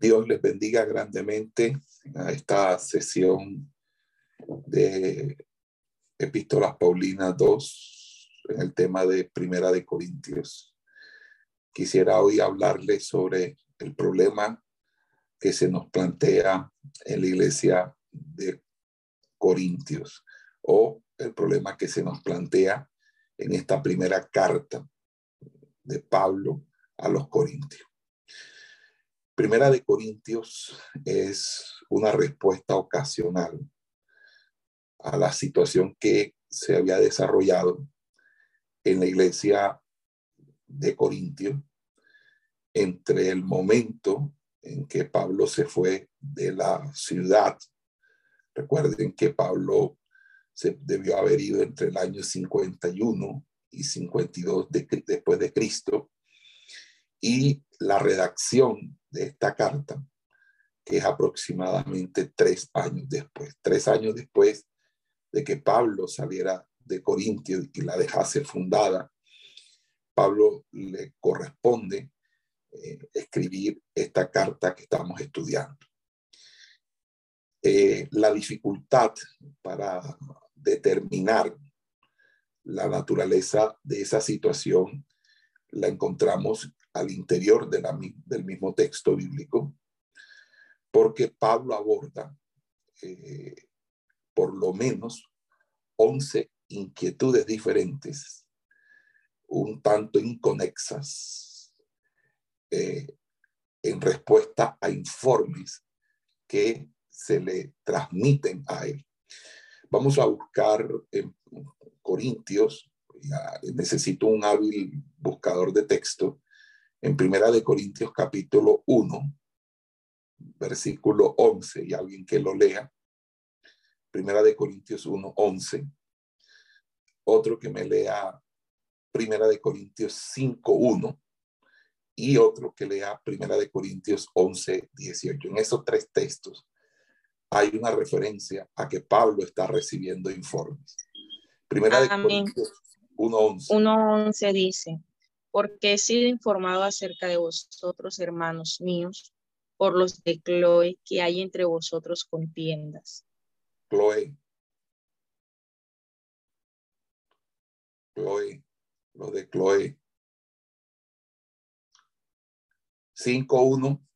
Dios les bendiga grandemente a esta sesión de Epístolas Paulinas 2 en el tema de Primera de Corintios. Quisiera hoy hablarles sobre el problema que se nos plantea en la iglesia de Corintios o el problema que se nos plantea en esta primera carta de Pablo a los Corintios. Primera de Corintios es una respuesta ocasional a la situación que se había desarrollado en la iglesia de Corintio entre el momento en que Pablo se fue de la ciudad. Recuerden que Pablo se debió haber ido entre el año 51 y 52 después de Cristo y la redacción de esta carta, que es aproximadamente tres años después, tres años después de que Pablo saliera de Corintio y la dejase fundada, Pablo le corresponde eh, escribir esta carta que estamos estudiando. Eh, la dificultad para determinar la naturaleza de esa situación la encontramos al interior del mismo texto bíblico, porque Pablo aborda eh, por lo menos 11 inquietudes diferentes, un tanto inconexas, eh, en respuesta a informes que se le transmiten a él. Vamos a buscar en Corintios, necesito un hábil buscador de texto, en Primera de Corintios capítulo 1, versículo 11, y alguien que lo lea. Primera de Corintios 1, 11. Otro que me lea Primera de Corintios 5, 1. Y otro que lea Primera de Corintios 11, 18. En esos tres textos hay una referencia a que Pablo está recibiendo informes. Primera de Corintios 1, 11. 1, 11 dice porque he sido informado acerca de vosotros, hermanos míos, por los de Chloe, que hay entre vosotros contiendas. Chloe. Chloe, lo de Chloe. 5.1.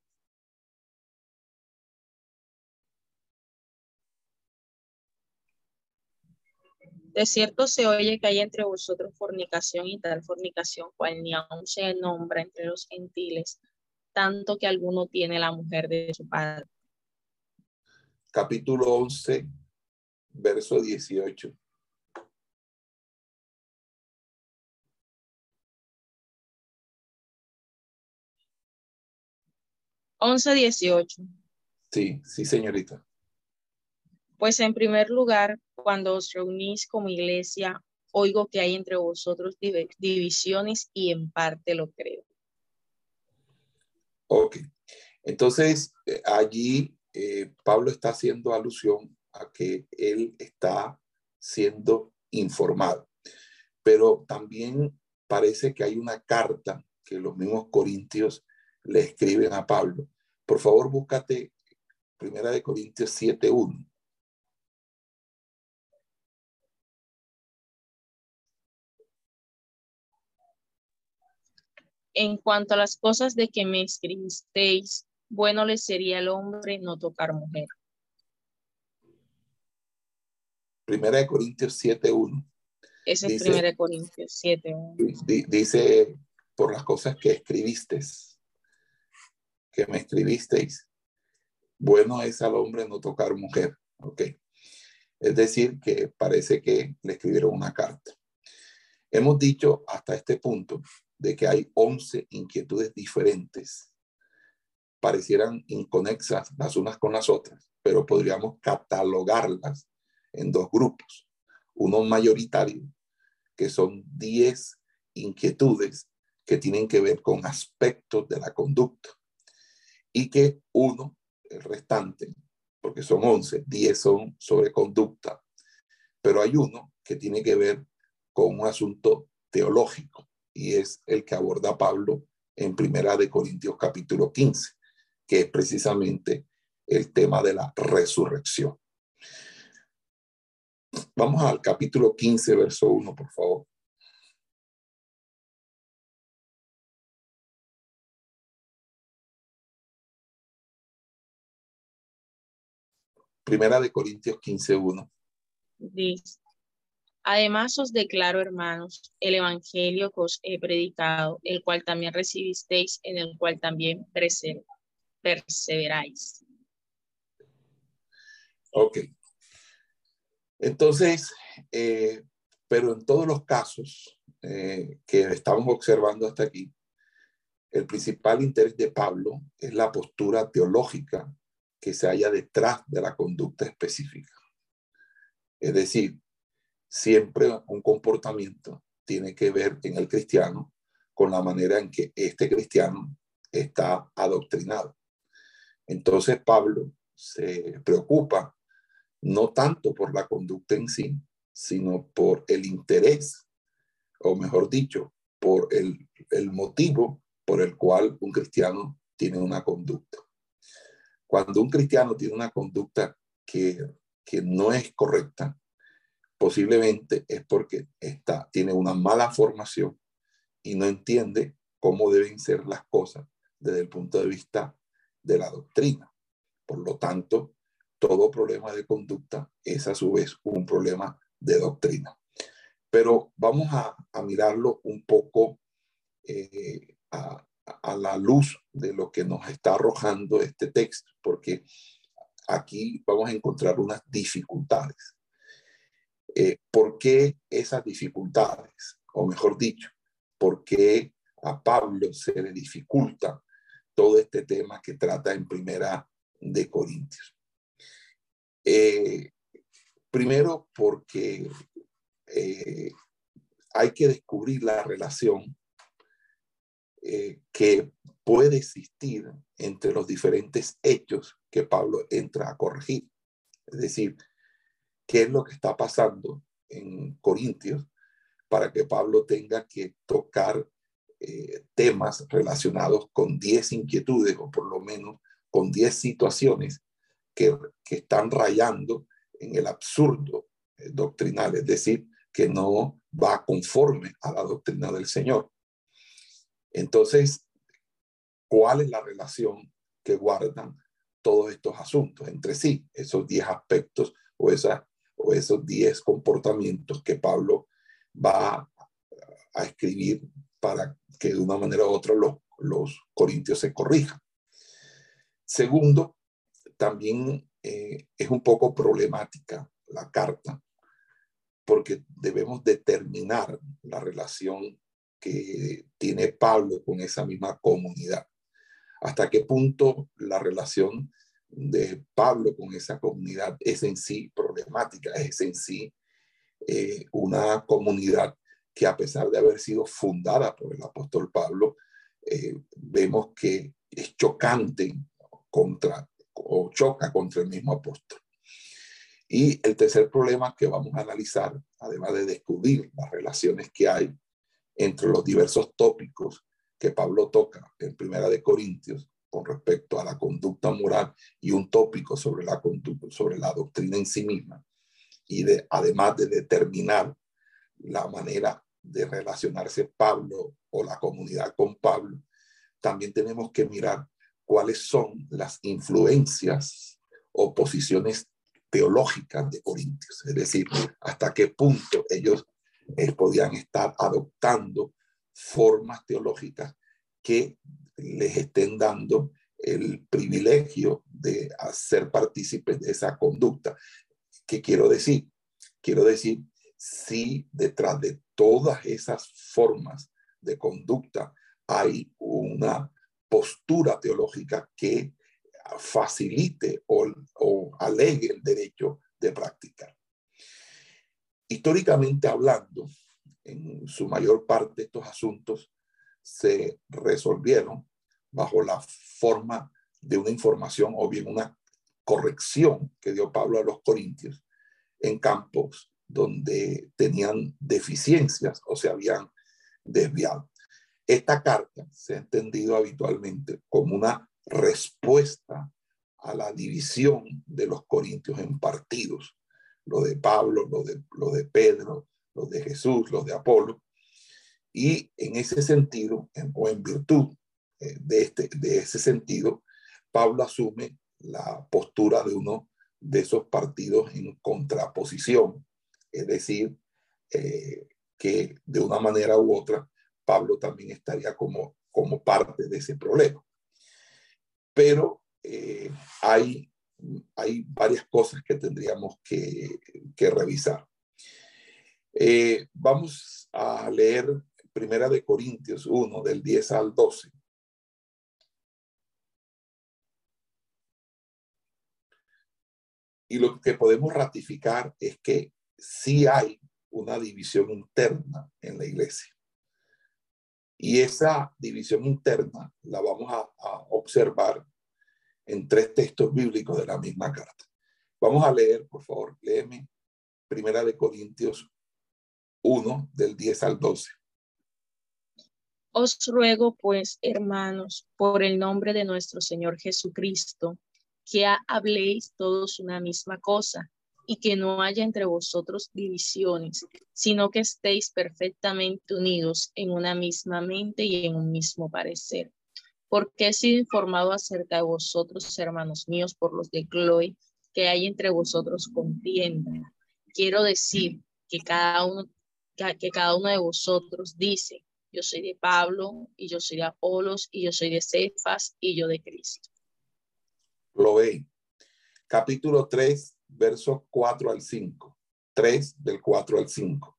De cierto se oye que hay entre vosotros fornicación y tal fornicación cual ni aún se nombra entre los gentiles, tanto que alguno tiene la mujer de su padre. Capítulo 11, verso 18. Once dieciocho. Sí, sí, señorita. Pues en primer lugar, cuando os reunís como iglesia, oigo que hay entre vosotros divisiones y en parte lo creo. Ok, entonces eh, allí eh, Pablo está haciendo alusión a que él está siendo informado, pero también parece que hay una carta que los mismos corintios le escriben a Pablo. Por favor, búscate Primera de Corintios 7.1. En cuanto a las cosas de que me escribisteis, bueno le sería al hombre no tocar mujer. Primera de Corintios 7.1. Ese es Primera de Corintios 7.1. Dice, por las cosas que escribisteis, que me escribisteis, bueno es al hombre no tocar mujer. Ok. Es decir, que parece que le escribieron una carta. Hemos dicho hasta este punto de que hay 11 inquietudes diferentes. Parecieran inconexas las unas con las otras, pero podríamos catalogarlas en dos grupos. Uno mayoritario, que son 10 inquietudes que tienen que ver con aspectos de la conducta. Y que uno, el restante, porque son 11, 10 son sobre conducta, pero hay uno que tiene que ver con un asunto teológico y es el que aborda Pablo en Primera de Corintios capítulo 15, que es precisamente el tema de la resurrección. Vamos al capítulo 15, verso 1, por favor. Primera de Corintios 15, 1. Dice, además os declaro, hermanos, el evangelio que os he predicado, el cual también recibisteis, en el cual también perseveráis. Ok. Entonces, eh, pero en todos los casos eh, que estamos observando hasta aquí, el principal interés de Pablo es la postura teológica que se halla detrás de la conducta específica. Es decir, siempre un comportamiento tiene que ver en el cristiano con la manera en que este cristiano está adoctrinado. Entonces Pablo se preocupa no tanto por la conducta en sí, sino por el interés, o mejor dicho, por el, el motivo por el cual un cristiano tiene una conducta. Cuando un cristiano tiene una conducta que, no es correcta, posiblemente es porque está, tiene una mala formación y no entiende cómo deben ser las cosas desde el punto de vista de la doctrina. Por lo tanto, todo problema de conducta es a su vez un problema de doctrina. Pero vamos a, mirarlo un poco eh, a, a la luz de lo que nos está arrojando este texto, porque aquí vamos a encontrar unas dificultades. Eh, ¿Por qué esas dificultades? O mejor dicho, ¿por qué a Pablo se le dificulta todo este tema que trata en primera de Corintios? Eh, primero porque eh, hay que descubrir la relación que puede existir entre los diferentes hechos que Pablo entra a corregir. Es decir, qué es lo que está pasando en Corintios para que Pablo tenga que tocar eh, temas relacionados con 10 inquietudes o por lo menos con 10 situaciones que, que, están rayando en el absurdo eh, doctrinal, es decir, que no va conforme a la doctrina del Señor. Entonces, ¿cuál es la relación que guardan todos estos asuntos entre sí? Esos 10 aspectos o, esos 10 comportamientos que Pablo va a escribir para que de una manera u otra los, los corintios se corrijan. Segundo, también eh, es un poco problemática la carta, porque debemos determinar la relación que tiene Pablo con esa misma comunidad. Hasta qué punto la relación de Pablo con esa comunidad es en sí problemática, es en sí eh, una comunidad que a pesar de haber sido fundada por el apóstol Pablo, eh, vemos que es chocante contra o choca contra el mismo apóstol. Y el tercer problema que vamos a analizar, además de descubrir las relaciones que hay entre los diversos tópicos que Pablo toca en Primera de Corintios con respecto a la conducta moral y un tópico sobre la conducta, sobre la doctrina en sí misma y de además de determinar la manera de relacionarse Pablo o la comunidad con Pablo, también tenemos que mirar cuáles son las influencias o posiciones teológicas de Corintios, es decir, hasta qué punto ellos eh, podían estar adoptando formas teológicas que les estén dando el privilegio de hacer partícipes de esa conducta. ¿Qué quiero decir? Quiero decir, si detrás de todas esas formas de conducta hay una postura teológica que facilite o, o alegue el derecho de practicar. Históricamente hablando, en su mayor parte estos asuntos se resolvieron bajo la forma de una información o bien una corrección que dio Pablo a los corintios en campos donde tenían deficiencias o se habían desviado. Esta carta se ha entendido habitualmente como una respuesta a la división de los corintios en partidos, lo de Pablo, lo de, lo de Pedro, lo de Jesús, lo de Apolo. Y en ese sentido, o en virtud eh, de, este, de ese sentido, Pablo asume la postura de uno de esos partidos en contraposición, es decir, eh, que de una manera u otra Pablo también estaría como, como parte de ese problema. Pero eh, hay, hay varias cosas que tendríamos que, que revisar. Vamos a leer Primera de Corintios 1, del 10 al 12. Y lo que podemos ratificar es que sí hay una división interna en la iglesia. Y esa división interna la vamos a, observar en tres textos bíblicos de la misma carta. Vamos a leer, por favor, léeme Primera de Corintios 1, del 10 al 12. Os ruego, pues, hermanos, por el nombre de nuestro Señor Jesucristo, que habléis todos una misma cosa y que no haya entre vosotros divisiones, sino que estéis perfectamente unidos en una misma mente y en un mismo parecer. Porque he sido informado acerca de vosotros, hermanos míos, por los de Chloe, que hay entre vosotros contienda. Quiero decir que cada uno, que cada uno de vosotros dice, yo soy de Pablo, y yo soy de Apolos, y yo soy de Cefas, y yo de Cristo. Lo ve. Capítulo 3, versos 4 al 5. 3 del 4 al 5.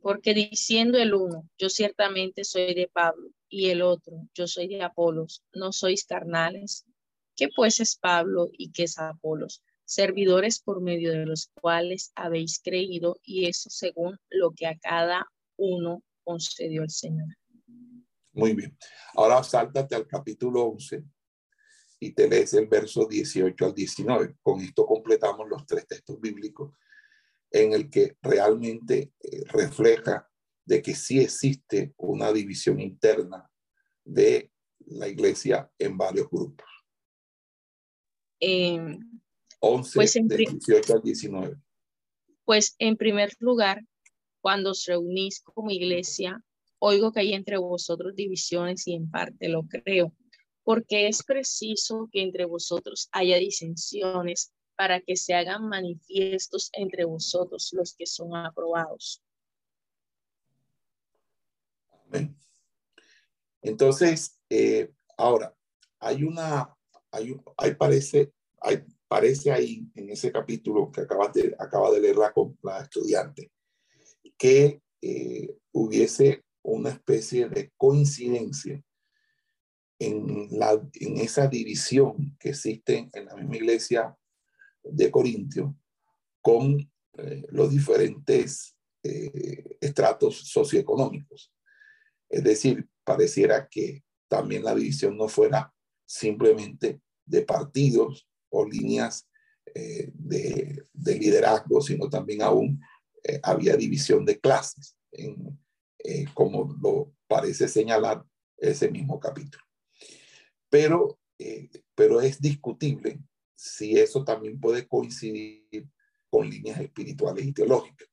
Porque diciendo el uno, yo ciertamente soy de Pablo, y el otro, yo soy de Apolos, ¿no sois carnales? ¿Qué pues es Pablo y qué es Apolos? Servidores por medio de los cuales habéis creído, y eso según lo que a cada uno concedió el Señor. Muy bien. Ahora sáltate al capítulo 11, y te lees el verso 18 al 19. Con esto completamos los tres textos bíblicos en el que realmente eh, refleja de que sí existe una división interna de la iglesia en varios grupos. 11 pues 18 al 19. Pues en primer lugar, cuando os reunís como iglesia, oigo que hay entre vosotros divisiones y en parte lo creo porque es preciso que entre vosotros haya disensiones para que se hagan manifiestos entre vosotros los que son aprobados. Amén. Entonces, eh, ahora, hay una, hay, hay parece, hay, parece ahí en ese capítulo que acabas de, acaba de leer la, la estudiante, que eh, hubiese una especie de coincidencia en, la, en esa división que existe en la misma iglesia de Corintio con eh, los diferentes eh, estratos socioeconómicos. Es decir, pareciera que también la división no fuera simplemente de partidos o líneas eh, de, de, liderazgo, sino también aún había división de clases, en, como lo parece señalar ese mismo capítulo pero, eh, pero es discutible si eso también puede coincidir con líneas espirituales y teológicas.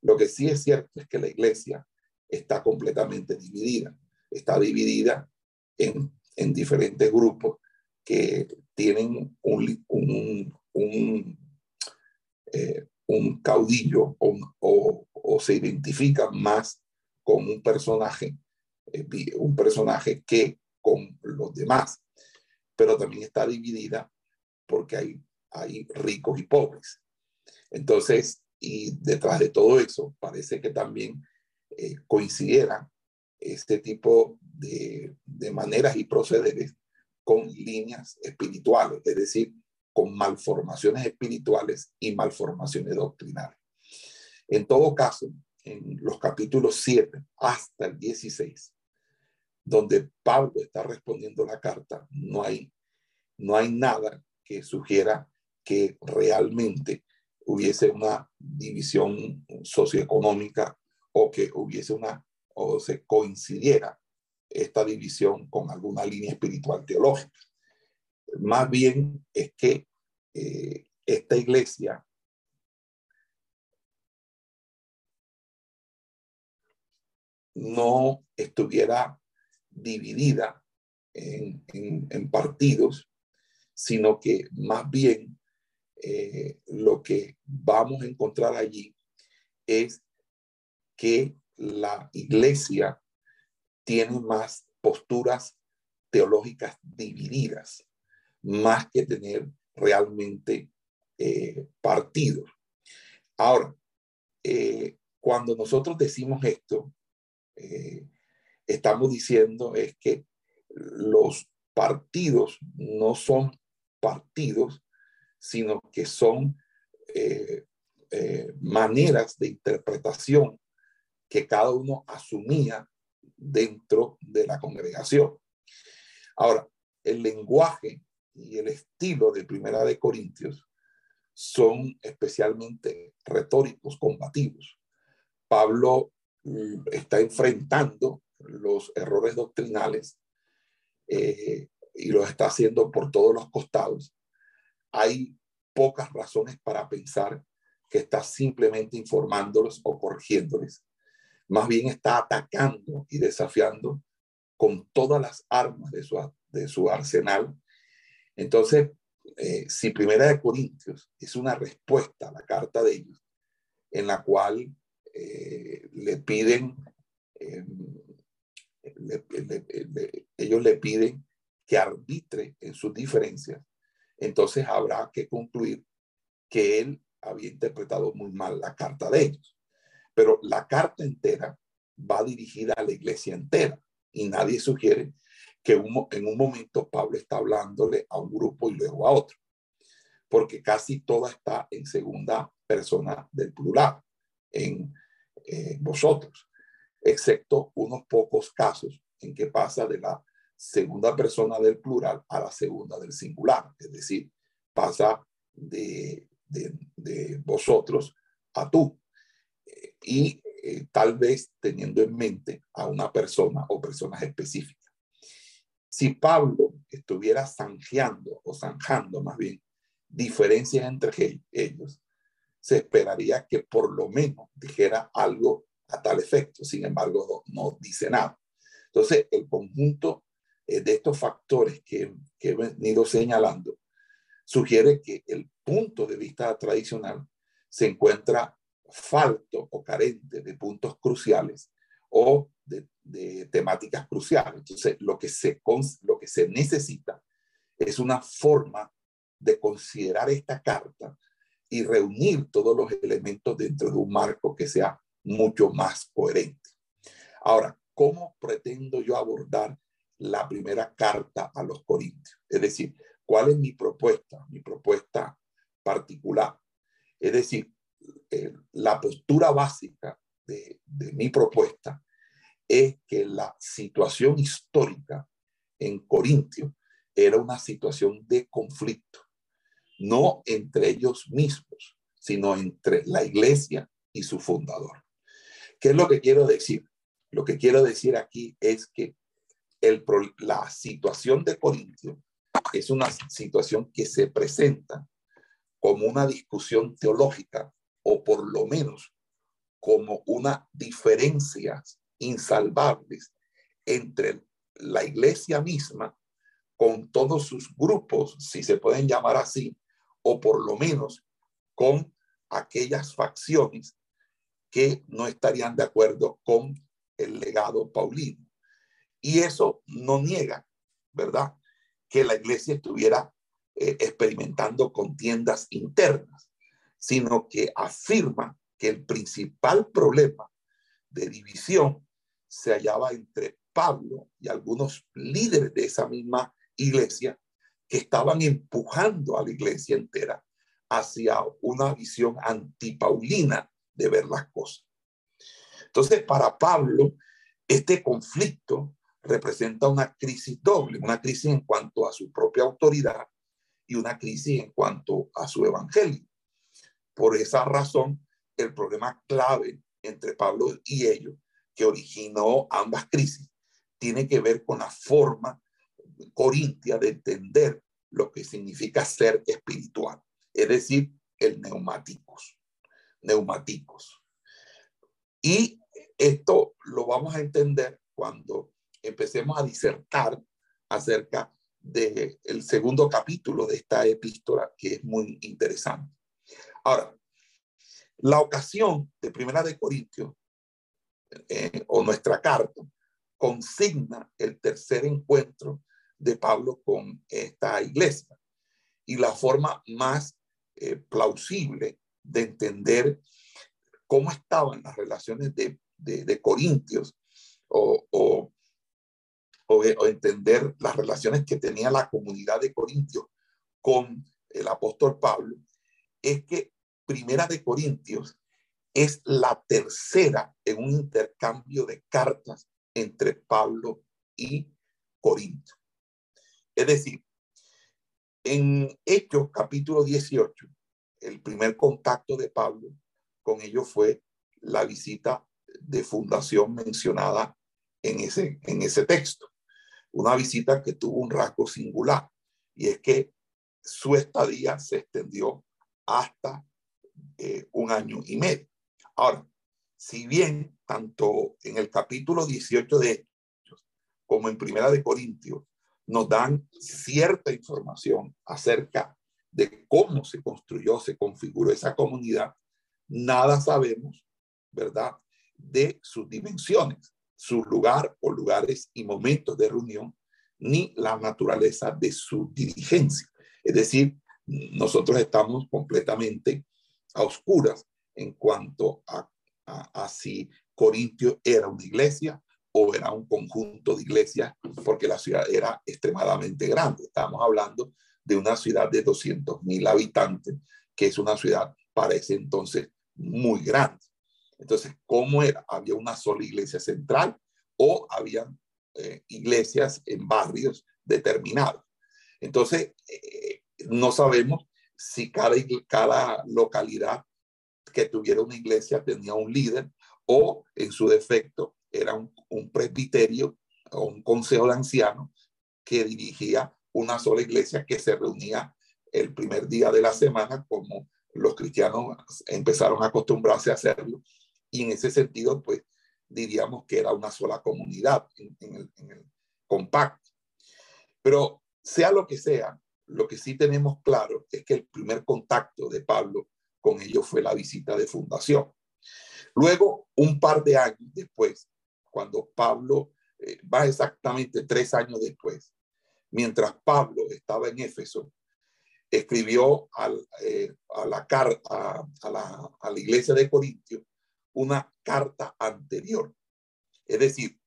Lo que sí es cierto es que la iglesia está completamente dividida. Está dividida en diferentes grupos que tienen un, un, eh, un caudillo o, o, se identifican más con un personaje, eh, un personaje que con los demás, pero también está dividida porque hay, hay ricos y pobres. Entonces, y detrás de todo eso, parece que también eh, este tipo de, de maneras y procederes con líneas espirituales, es decir, con malformaciones espirituales y malformaciones doctrinales. En todo caso, en los capítulos 7 hasta el 16, donde Pablo está respondiendo la carta, no hay, no hay nada que sugiera que realmente hubiese una división socioeconómica o que hubiese una o se coincidiera esta división con alguna línea espiritual teológica. Más bien es que eh, esta iglesia no estuviera dividida en, partidos, sino que más bien eh, lo que vamos a encontrar allí es que la iglesia tiene más posturas teológicas divididas, más que tener realmente eh, partidos. Ahora, eh, cuando nosotros decimos esto, eh, estamos diciendo es que los partidos no son partidos, sino que son maneras de interpretación que cada uno asumía dentro de la congregación. Ahora, el lenguaje y el estilo de Primera de Corintios son especialmente retóricos, combativos. Pablo mm, está enfrentando los errores doctrinales eh, y los está haciendo por todos los costados. Hay pocas razones para pensar que está simplemente informándolos o corrigiéndoles más bien está atacando y desafiando con todas las armas de su, de su arsenal. Entonces, eh, si Primera de Corintios es una respuesta a la carta de ellos, en la cual eh, le piden, em, ellos le piden que arbitre en sus diferencias, entonces habrá que concluir que él había interpretado muy mal la carta de ellos. Pero la carta entera va dirigida a la iglesia entera y nadie sugiere que en un momento Pablo está hablándole a un grupo y luego a otro, porque casi toda está en segunda persona del plural, en eh, vosotros, excepto unos pocos casos en que pasa de la segunda persona del plural a la segunda del singular, es decir, pasa de, vosotros a tú y eh, tal vez teniendo en mente a una persona o personas específicas. Si Pablo estuviera zanjeando o zanjando más bien diferencias entre ellos, se esperaría que por lo menos dijera algo a tal efecto. Sin embargo, no, dice nada. Entonces, el conjunto eh, de estos factores que, que he venido señalando sugiere que el punto de vista tradicional se encuentra falto o carente de puntos cruciales o de, temáticas cruciales. Entonces, lo que, se, lo que se necesita es una forma de considerar esta carta y reunir todos los elementos dentro de un marco que sea mucho más coherente. Ahora, ¿cómo pretendo yo abordar la primera carta a los Corintios? Es decir, ¿cuál es mi propuesta? Mi propuesta particular. Es decir, eh, la postura básica de, mi propuesta es que la situación histórica en Corintio era una situación de conflicto, no entre ellos mismos, sino entre la iglesia y su fundador. ¿Qué es lo que quiero decir? Lo que quiero decir aquí es que la situación de Corintio es una situación que se presenta como una discusión teológica o por lo menos como una diferencia insalvables entre la iglesia misma con todos sus grupos, si se pueden llamar así, o por lo menos con aquellas facciones que no estarían de acuerdo con el legado paulino. Y eso no niega, ¿verdad? Que la iglesia estuviera eh, experimentando contiendas internas sino que afirma que el principal problema de división se hallaba entre Pablo y algunos líderes de esa misma iglesia que estaban empujando a la iglesia entera hacia una visión antipaulina de ver las cosas. Entonces, para Pablo, este conflicto representa una crisis doble, una crisis en cuanto a su propia autoridad y una crisis en cuanto a su evangelio. Por esa razón, el problema clave entre Pablo y ellos, que originó ambas crisis, tiene que ver con la forma corintia de entender lo que significa ser espiritual, es decir, el neumáticos, neumáticos. Y esto lo vamos a entender cuando empecemos a disertar acerca del el segundo capítulo de esta epístola, que es muy interesante. Ahora, la ocasión de Primera de Corintios, eh, o nuestra carta, consigna el tercer encuentro de Pablo con esta iglesia. Y la forma más eh, plausible de entender cómo estaban las relaciones de, de, Corintios o, o, o, entender las relaciones que tenía la comunidad de Corintios con el apóstol Pablo, es que Primera de Corintios es la tercera en un intercambio de cartas entre Pablo y Corinto. Es decir, en Hechos capítulo 18, el primer contacto de Pablo con ellos fue la visita de fundación mencionada en ese, en ese texto. Una visita que tuvo un rasgo singular y es que su estadía se extendió hasta eh, un año y medio. Ahora, si bien tanto en el capítulo 18 de Hechos como en Primera de Corintios nos dan cierta información acerca de cómo se construyó, se configuró esa comunidad, nada sabemos, ¿verdad?, de sus dimensiones, su lugar o lugares y momentos de reunión, ni la naturaleza de su dirigencia. Es decir, nosotros estamos completamente a oscuras en cuanto a, a, si Corintio era una iglesia o era un conjunto de iglesias, porque la ciudad era extremadamente grande. Estamos hablando de una ciudad de 200 mil habitantes, que es una ciudad para ese entonces muy grande. Entonces, ¿cómo era? ¿Había una sola iglesia central o había eh, iglesias en barrios determinados? Entonces, eh, no sabemos si cada, cada localidad que tuviera una iglesia tenía un líder o en su defecto era un, un presbiterio o un consejo de ancianos que dirigía una sola iglesia que se reunía el primer día de la semana como los cristianos empezaron a acostumbrarse a hacerlo y en ese sentido pues diríamos que era una sola comunidad en, en el compacto. Pero sea lo que sea, lo que sí tenemos claro es que el primer contacto de Pablo con ellos fue la visita de fundación. Luego, un par de años después, cuando Pablo, eh, va exactamente tres años después, mientras Pablo estaba en Éfeso, escribió eh, a, la carta, a, la, a la iglesia de Corintio una carta anterior. Es decir,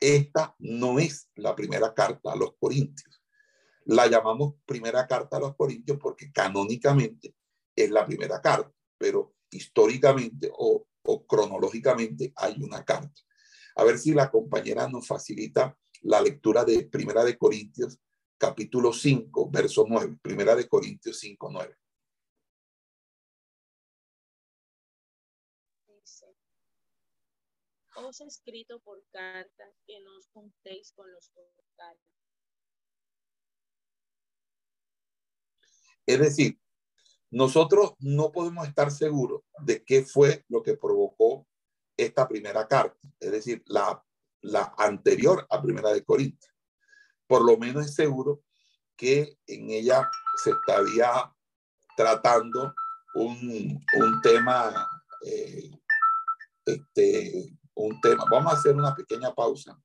esta no es la primera carta a los Corintios. La llamamos primera carta a los Corintios porque canónicamente es la primera carta, pero históricamente o, cronológicamente hay una carta. A ver si la compañera nos facilita la lectura de Primera de Corintios, capítulo 5, verso 9. Primera de Corintios 5, 9. Os he escrito por carta que no juntéis con los mortales. Es decir, nosotros no podemos estar seguros de qué fue lo que provocó esta primera carta, es decir, la, la anterior a Primera de Corintios. Por lo menos es seguro que en ella se estaría tratando un, un tema, eh, este, un tema. Vamos a hacer una pequeña pausa.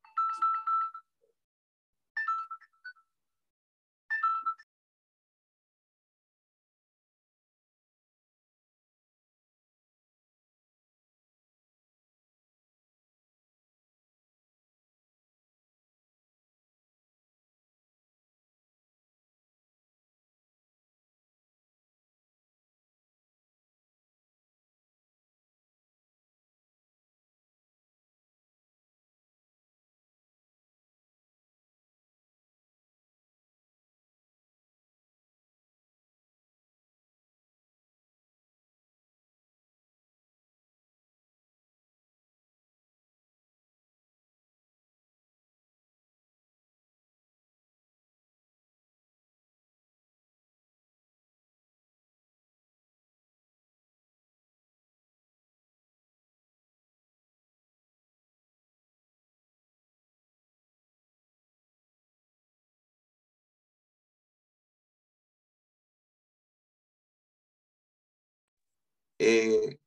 Eh,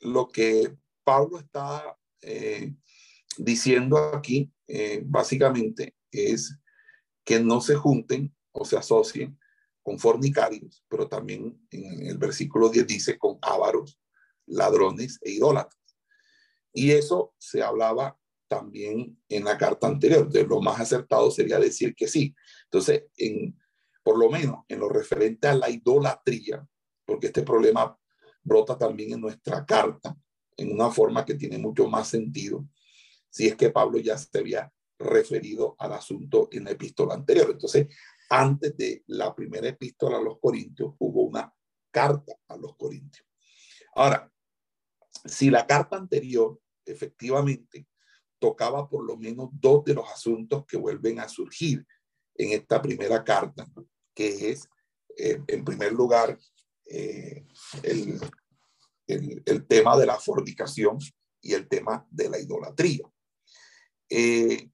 lo que Pablo está eh, diciendo aquí, eh, básicamente, es que no se junten o se asocien con fornicarios, pero también en el versículo 10 dice con ávaros, ladrones e idólatras. Y eso se hablaba también en la carta anterior. De lo más acertado sería decir que sí. Entonces, en, por lo menos en lo referente a la idolatría, porque este problema brota también en nuestra carta, en una forma que tiene mucho más sentido, si es que Pablo ya se había referido al asunto en la epístola anterior. Entonces, antes de la primera epístola a los Corintios, hubo una carta a los Corintios. Ahora, si la carta anterior efectivamente tocaba por lo menos dos de los asuntos que vuelven a surgir en esta primera carta, que es, en primer lugar, eh, el, el, tema de la fornicación y el tema de la idolatría. Eh,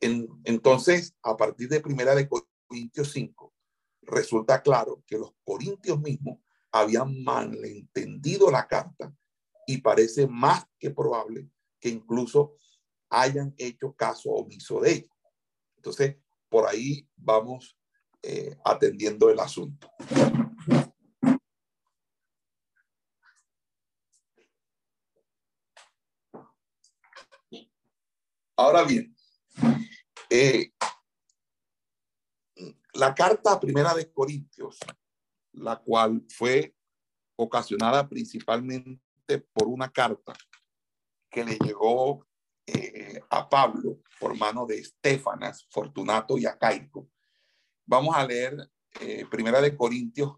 entonces, a partir de primera de Corintios 5, resulta claro que los corintios mismos habían malentendido la carta y parece más que probable que incluso hayan hecho caso omiso de ella. Entonces, por ahí vamos eh, atendiendo el asunto. Ahora bien, eh, la carta primera de Corintios, la cual fue ocasionada principalmente por una carta que le llegó eh, a Pablo por mano de Estefanas, Fortunato y Acaico. Vamos a leer eh, Primera de Corintios,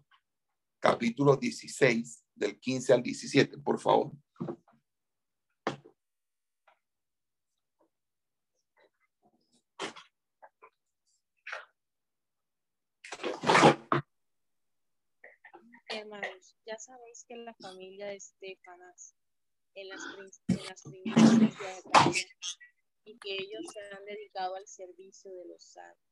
capítulo 16, del 15 al 17, por favor. Hermanos, ya sabéis que la familia de Estefanas en las, en las primicias de Acaya y que ellos se han dedicado al servicio de los santos.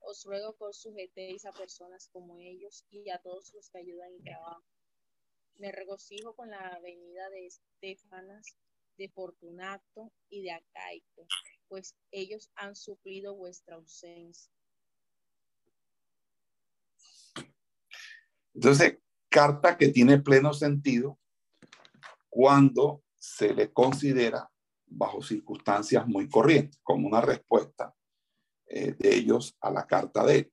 Os ruego que os sujetéis a personas como ellos y a todos los que ayudan en trabajo. Me regocijo con la venida de Estefanas, de Fortunato y de Acaico, pues ellos han suplido vuestra ausencia. Entonces, carta que tiene pleno sentido cuando se le considera bajo circunstancias muy corrientes, como una respuesta eh, de ellos a la carta de él.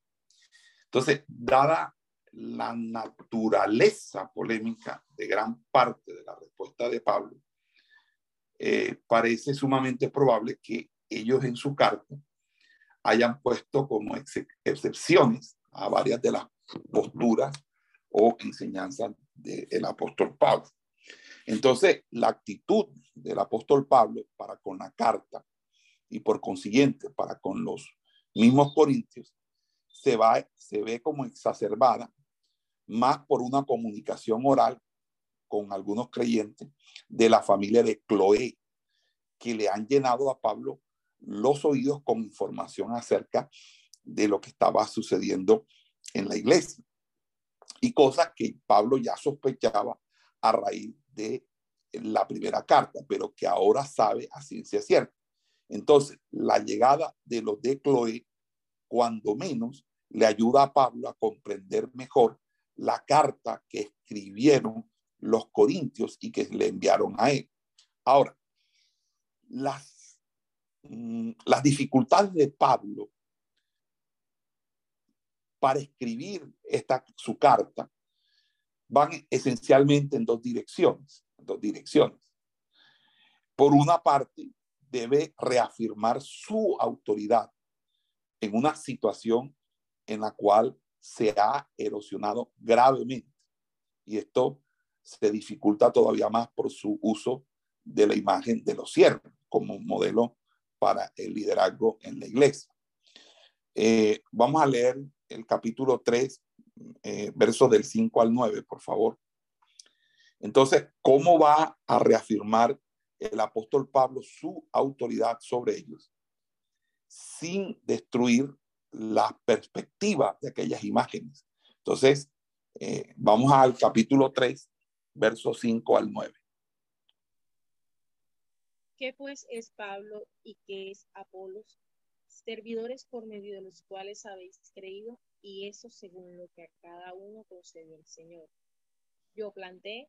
Entonces, dada la naturaleza polémica de gran parte de la respuesta de Pablo, eh, parece sumamente probable que ellos en su carta hayan puesto como excepciones a varias de las posturas o enseñanzas del apóstol Pablo. Entonces, la actitud del apóstol Pablo para con la carta y por consiguiente para con los mismos corintios se, va, se ve como exacerbada más por una comunicación oral con algunos creyentes de la familia de Cloé, que le han llenado a Pablo los oídos con información acerca de lo que estaba sucediendo en la iglesia. Y cosas que Pablo ya sospechaba a raíz de la primera carta, pero que ahora sabe a ciencia cierta. Entonces, la llegada de los de Chloe, cuando menos, le ayuda a Pablo a comprender mejor la carta que escribieron los corintios y que le enviaron a él. Ahora, las, mm, las dificultades de Pablo para escribir esta, su carta van esencialmente en dos direcciones, dos direcciones. Por una parte, debe reafirmar su autoridad en una situación en la cual se ha erosionado gravemente. Y esto se dificulta todavía más por su uso de la imagen de los siervos como modelo para el liderazgo en la iglesia. Eh, vamos a leer el capítulo 3, eh, versos del 5 al 9, por favor. Entonces, ¿cómo va a reafirmar el apóstol Pablo su autoridad sobre ellos sin destruir la perspectiva de aquellas imágenes? Entonces, Eh, vamos al capítulo 3, versos 5 al 9. ¿Qué pues es Pablo y qué es Apolos? Servidores por medio de los cuales habéis creído, y eso según lo que a cada uno concedió el Señor. Yo planté,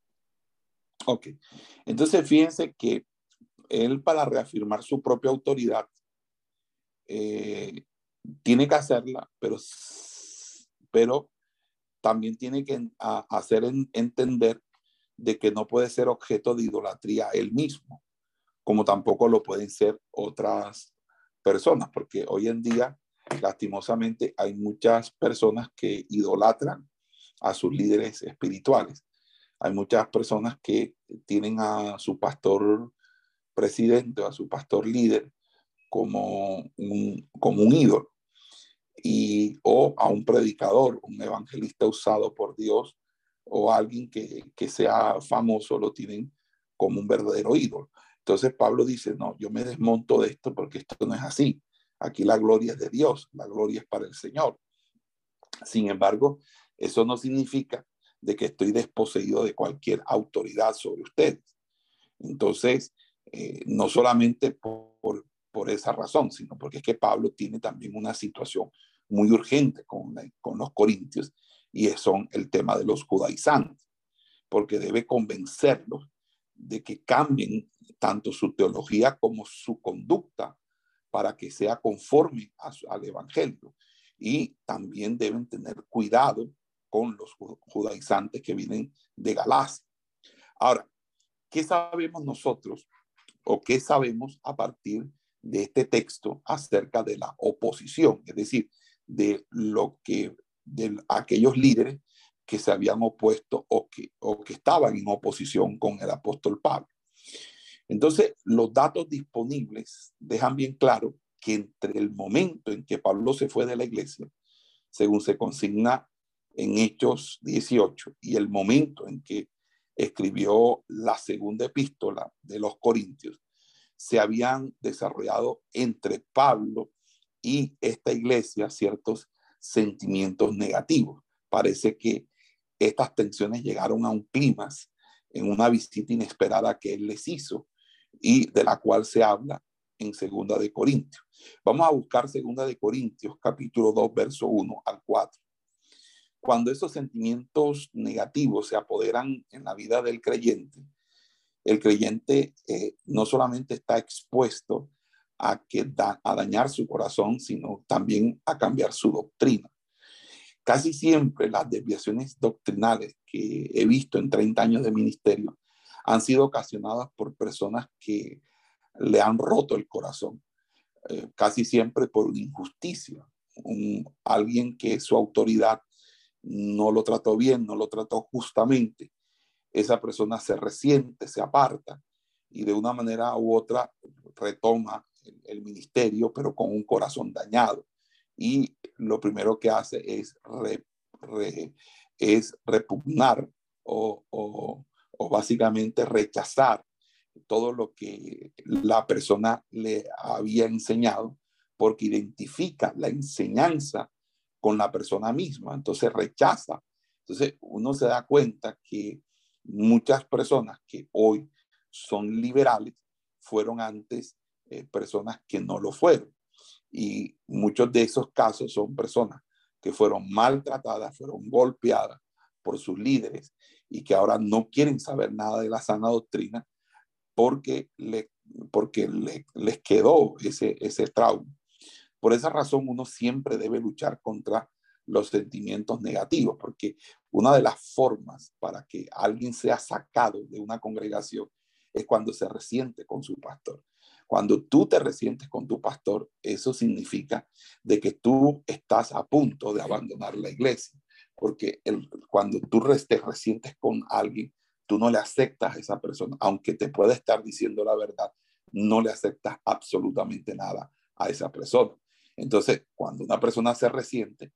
Ok, entonces fíjense que él para reafirmar su propia autoridad eh, tiene que hacerla, pero, pero también tiene que hacer entender de que no puede ser objeto de idolatría él mismo, como tampoco lo pueden ser otras personas, porque hoy en día, lastimosamente, hay muchas personas que idolatran a sus líderes espirituales. Hay muchas personas que tienen a su pastor presidente a su pastor líder como un, como un ídolo y, o a un predicador, un evangelista usado por Dios o alguien que, que sea famoso lo tienen como un verdadero ídolo. Entonces Pablo dice, no, yo me desmonto de esto porque esto no es así. Aquí la gloria es de Dios, la gloria es para el Señor. Sin embargo, eso no significa de que estoy desposeído de cualquier autoridad sobre ustedes. Entonces, eh, no solamente por, por, esa razón, sino porque es que Pablo tiene también una situación muy urgente con, con los corintios y son el tema de los judaizantes, porque debe convencerlos de que cambien tanto su teología como su conducta para que sea conforme al Evangelio. Y también deben tener cuidado con los judaizantes que vienen de Galacia. Ahora, ¿qué sabemos nosotros o qué sabemos a partir de este texto acerca de la oposición? Es decir, de lo que de aquellos líderes que se habían opuesto o que, o que estaban en oposición con el apóstol Pablo. Entonces, los datos disponibles dejan bien claro que entre el momento en que Pablo se fue de la iglesia, según se consigna en Hechos 18, y el momento en que escribió la segunda epístola de los Corintios, se habían desarrollado entre Pablo y esta iglesia ciertos sentimientos negativos. Parece que estas tensiones llegaron a un clima en una visita inesperada que él les hizo y de la cual se habla en Segunda de Corintios. Vamos a buscar Segunda de Corintios, capítulo 2, verso 1 al 4. Cuando esos sentimientos negativos se apoderan en la vida del creyente, el creyente eh, no solamente está expuesto a, que a dañar su corazón, sino también a cambiar su doctrina. Casi siempre las desviaciones doctrinales que he visto en 30 años de ministerio han sido ocasionadas por personas que le han roto el corazón, eh, casi siempre por una injusticia. alguien que su autoridad no lo trató bien, no lo trató justamente, esa persona se resiente, se aparta y de una manera u otra retoma el, ministerio, pero con un corazón dañado. Y lo primero que hace es, es repugnar o básicamente rechazar todo lo que la persona le había enseñado porque identifica la enseñanza con la persona misma, entonces rechaza. Entonces uno se da cuenta que muchas personas que hoy son liberales fueron antes eh, personas que no lo fueron. Y muchos de esos casos son personas que fueron maltratadas, fueron golpeadas por sus líderes y que ahora no quieren saber nada de la sana doctrina porque, le, porque le, les quedó ese, ese trauma. Por esa razón uno siempre debe luchar contra los sentimientos negativos, porque una de las formas para que alguien sea sacado de una congregación es cuando se resiente con su pastor. Cuando tú te resientes con tu pastor, eso significa de que tú estás a punto de abandonar la iglesia, porque el, cuando tú te resientes con alguien, tú no le aceptas a esa persona, aunque te pueda estar diciendo la verdad, no le aceptas absolutamente nada a esa persona. Entonces, cuando una persona se resiente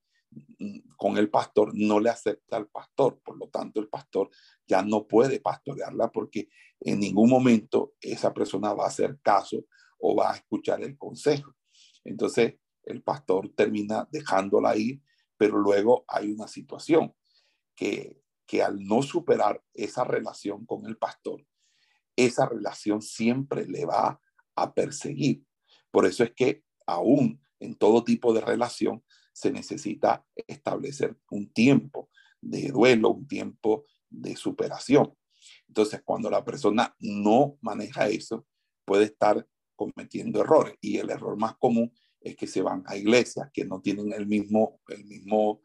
mm, con el pastor, no le acepta al pastor. Por lo tanto, el pastor ya no puede pastorearla porque en ningún momento esa persona va a hacer caso o va a escuchar el consejo. Entonces, el pastor termina dejándola ir, pero luego hay una situación que, que al no superar esa relación con el pastor, esa relación siempre le va a perseguir. Por eso es que aún en todo tipo de relación se necesita establecer un tiempo de duelo, un tiempo de superación. Entonces, cuando la persona no maneja eso, puede estar cometiendo errores. Y el error más común es que se van a iglesias que no tienen el mismo, el mismo,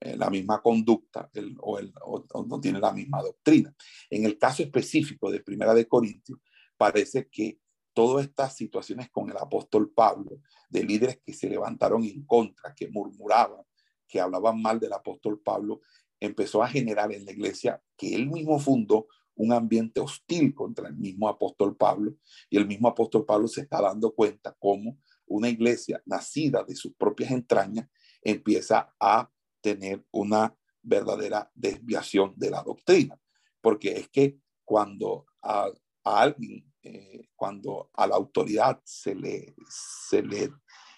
eh, la misma conducta o, el, o, no tienen la misma doctrina. En el caso específico de Primera de Corintios, parece que todas estas situaciones con el apóstol Pablo, de líderes que se levantaron en contra, que murmuraban, que hablaban mal del apóstol Pablo, empezó a generar en la iglesia que él mismo fundó un ambiente hostil contra el mismo apóstol Pablo y el mismo apóstol Pablo se está dando cuenta cómo una iglesia nacida de sus propias entrañas empieza a tener una verdadera desviación de la doctrina. Porque es que cuando a, alguien, eh, cuando a la autoridad se le, se le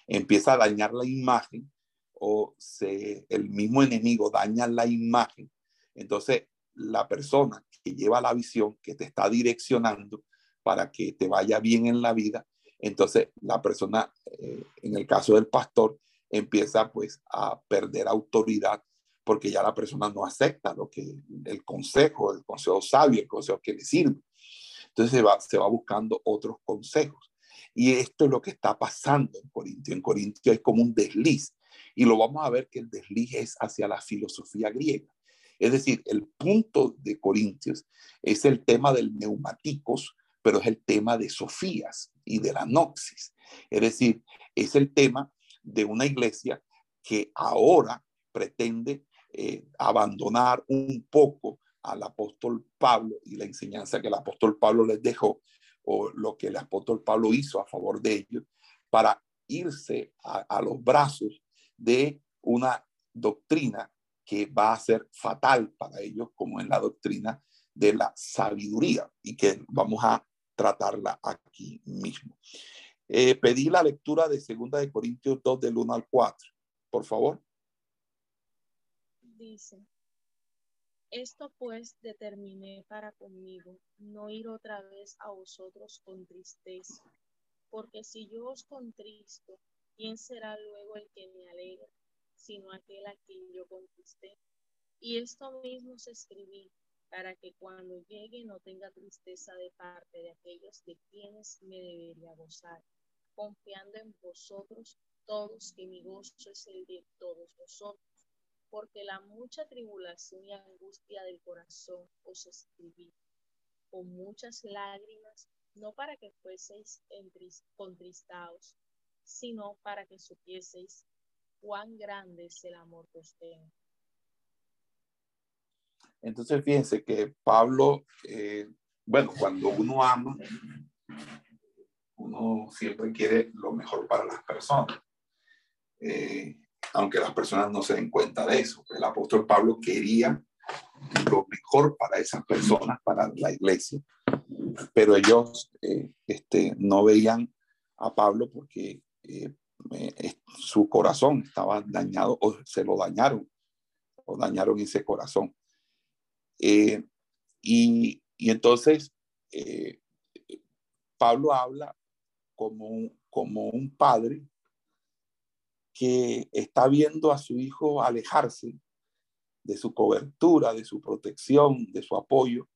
empieza a dañar la imagen o se, el mismo enemigo daña la imagen, entonces la persona que lleva la visión, que te está direccionando para que te vaya bien en la vida, entonces la persona, eh, en el caso del pastor, empieza pues a perder autoridad porque ya la persona no acepta lo que el consejo, el consejo sabio, el consejo que le sirve. Entonces se va, buscando otros consejos. Y esto es lo que está pasando en Corintio. En Corintio es como un desliz. Y lo vamos a ver que el desliz es hacia la filosofía griega. Es decir, el punto de Corintios es el tema del neumáticos, pero es el tema de Sofías y de la Noxis. Es decir, es el tema de una iglesia que ahora pretende eh, abandonar un poco al apóstol Pablo y la enseñanza que el apóstol Pablo les dejó o lo que el apóstol Pablo hizo a favor de ellos para irse a los brazos de una doctrina que va a ser fatal para ellos, como en la doctrina de la sabiduría, y que vamos a tratarla aquí mismo. Eh, pedí la lectura de Segunda de Corintios 2 del 1 al 4, por favor. Dice, esto pues determiné para conmigo, no ir otra vez a vosotros con tristeza, porque si yo os contristo, ¿quién será luego el que me alegra? sino aquel a quien yo conquisté. Y esto mismo se escribí para que cuando llegue no tenga tristeza de parte de aquellos de quienes me debería gozar, confiando en vosotros todos que mi gozo es el de todos vosotros, porque la mucha tribulación y angustia del corazón os escribí, con muchas lágrimas, no para que fueseis contristados, sino para que supieseis cuán grande es el amor que usted. Entonces, fíjense que Pablo, eh, bueno, cuando uno ama, uno siempre quiere lo mejor para las personas. Eh, aunque las personas no se den cuenta de eso. El apóstol Pablo quería lo mejor para esas personas, para la iglesia, pero ellos eh, este, no veían a Pablo porque su corazón estaba dañado o se lo dañaron o dañaron ese corazón. Eh, y, entonces eh, Pablo habla como como un padre que está viendo a su hijo alejarse de su cobertura, de su protección, de su apoyo,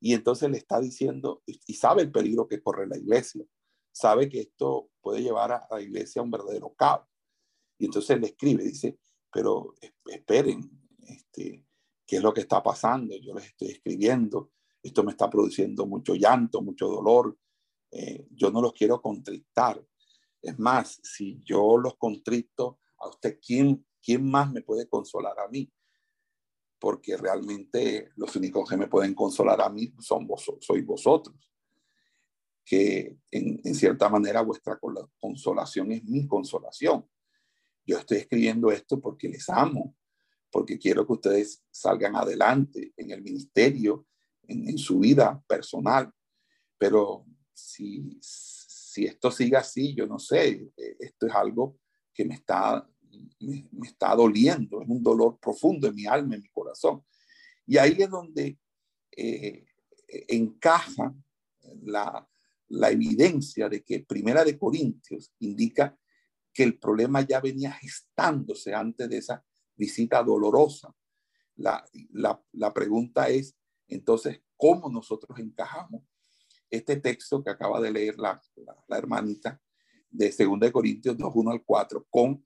y entonces le está diciendo, y sabe el peligro que corre la iglesia, sabe que esto puede llevar a la iglesia a un verdadero caos. Y entonces le escribe, dice, pero esperen, este, ¿qué es lo que está pasando? Yo les estoy escribiendo, esto me está produciendo mucho llanto, mucho dolor, eh, yo no los quiero contristar. Es más, si yo los contristo a usted, ¿quién, ¿quién más me puede consolar a mí? porque realmente los únicos que me pueden consolar a mí son vosotros, que en, cierta manera vuestra consolación es mi consolación. Yo estoy escribiendo esto porque les amo, porque quiero que ustedes salgan adelante en el ministerio, en su vida personal. Pero si, si esto sigue así, yo no sé, eh, esto es algo que me está, me, está doliendo, es un dolor profundo en mi alma, en mi corazón. Y ahí es donde eh, encaja la, la evidencia de que Primera de Corintios indica que el problema ya venía gestándose antes de esa visita dolorosa. La, la, la pregunta es, entonces, ¿cómo nosotros encajamos este texto que acaba de leer la, la, hermanita de 2 Corintios 2, 1 al 4 con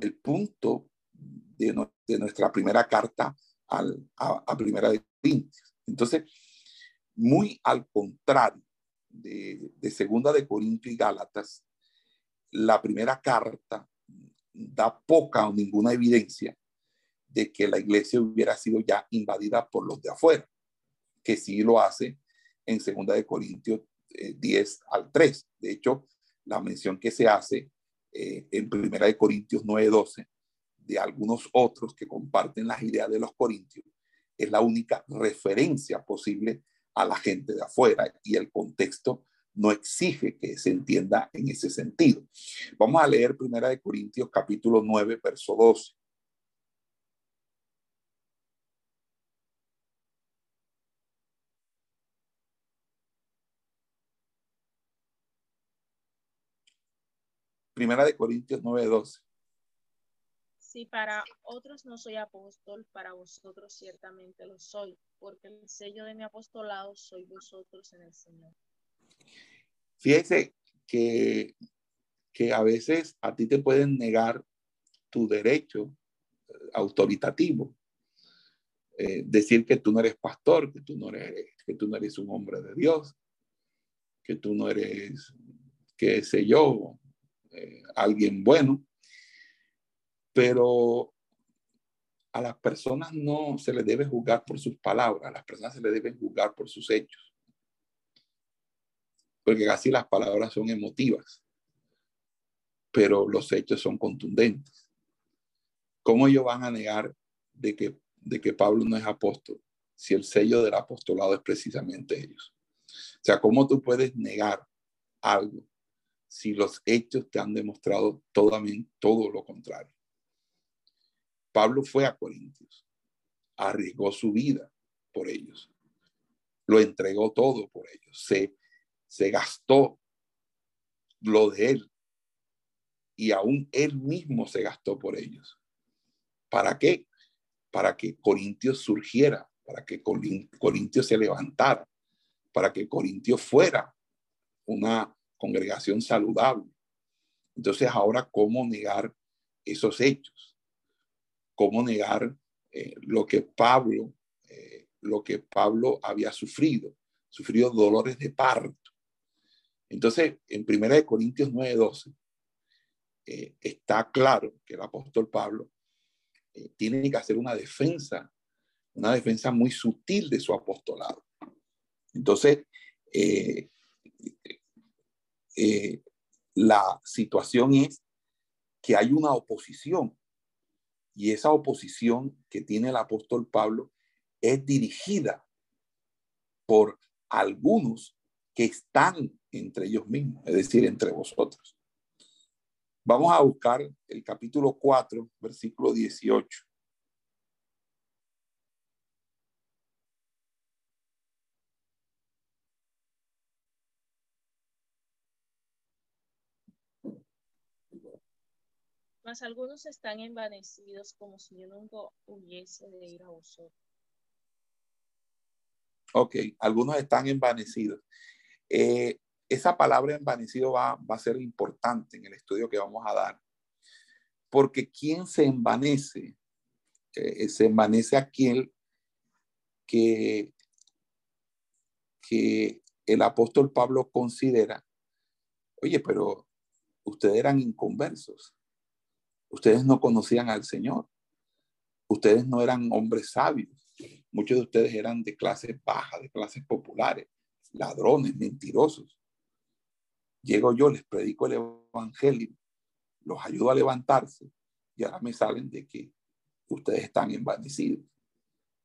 el punto de, de nuestra primera carta al, a, a, Primera de Corintios? Entonces, muy al contrario de, de Segunda de Corintios y Gálatas, la primera carta da poca o ninguna evidencia de que la iglesia hubiera sido ya invadida por los de afuera, que sí lo hace en segunda de Corintios 10 eh, al 3. De hecho, la mención que se hace eh, en primera de Corintios 9, 12 de algunos otros que comparten las ideas de los corintios es la única referencia posible a la gente de afuera y el contexto no exige que se entienda en ese sentido. Vamos a leer Primera de Corintios capítulo 9, verso 12. Primera de Corintios 9, 12. Si para otros no soy apóstol, para vosotros ciertamente lo soy, porque el sello de mi apostolado soy vosotros en el Señor. Fíjese que, que a veces a ti te pueden negar tu derecho eh, autoritativo. Eh, decir que tú no eres pastor, que tú no eres, que tú no eres un hombre de Dios, que tú no eres, qué sé yo, eh, alguien bueno. Pero a las personas no se les debe juzgar por sus palabras, a las personas se les debe juzgar por sus hechos porque casi las palabras son emotivas, pero los hechos son contundentes. ¿Cómo ellos van a negar de que, de que Pablo no es apóstol si el sello del apostolado es precisamente ellos? O sea, ¿cómo tú puedes negar algo si los hechos te han demostrado todo, lo contrario? Pablo fue a Corintios, arriesgó su vida por ellos, lo entregó todo por ellos, se se gastó lo de él y aún él mismo se gastó por ellos. ¿Para qué? Para que Corintios surgiera, para que Corintios se levantara, para que Corintios fuera una congregación saludable. Entonces ahora, ¿cómo negar esos hechos? ¿Cómo negar eh, lo que Pablo, eh, lo que Pablo había sufrido? Sufrió dolores de parto entonces, en 1 Corintios 9:12 eh, está claro que el apóstol Pablo eh, tiene que hacer una defensa, una defensa muy sutil de su apostolado. Entonces, eh, la situación es que hay una oposición y esa oposición que tiene el apóstol Pablo es dirigida por algunos que están entre ellos mismos, es decir, entre vosotros. Vamos a buscar el capítulo 4, versículo 18. Mas algunos están envanecidos como si yo nunca hubiese de ir a vosotros. Ok, algunos están envanecidos. Eh, esa palabra envanecido va, va a ser importante en el estudio que vamos a dar, porque quien se envanece, eh, se envanece aquel que, que el apóstol Pablo considera, oye, pero ustedes eran inconversos, ustedes no conocían al Señor, ustedes no eran hombres sabios. Muchos de ustedes eran de clases bajas, de clases populares, ladrones, mentirosos. Llego yo, les predico el evangelio, los ayudo a levantarse y ahora me salen de que ustedes están envanecidos,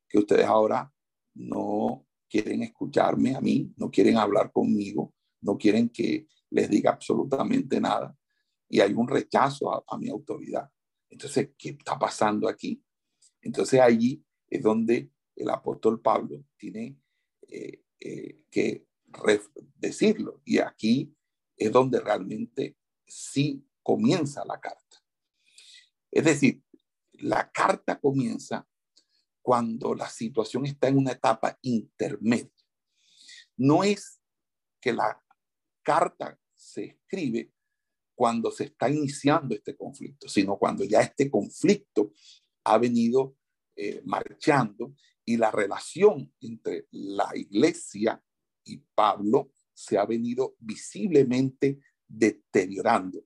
que ustedes ahora no quieren escucharme a mí, no quieren hablar conmigo, no quieren que les diga absolutamente nada y hay un rechazo a, mi autoridad. Entonces, ¿qué está pasando aquí? Entonces allí es donde el apóstol Pablo tiene eh, eh, que decirlo y aquí es donde realmente sí comienza la carta. Es decir, la carta comienza cuando la situación está en una etapa intermedia. No es que la carta se escribe cuando se está iniciando este conflicto, sino cuando ya este conflicto ha venido eh, marchando y la relación entre la iglesia y Pablo se ha venido visiblemente deteriorando,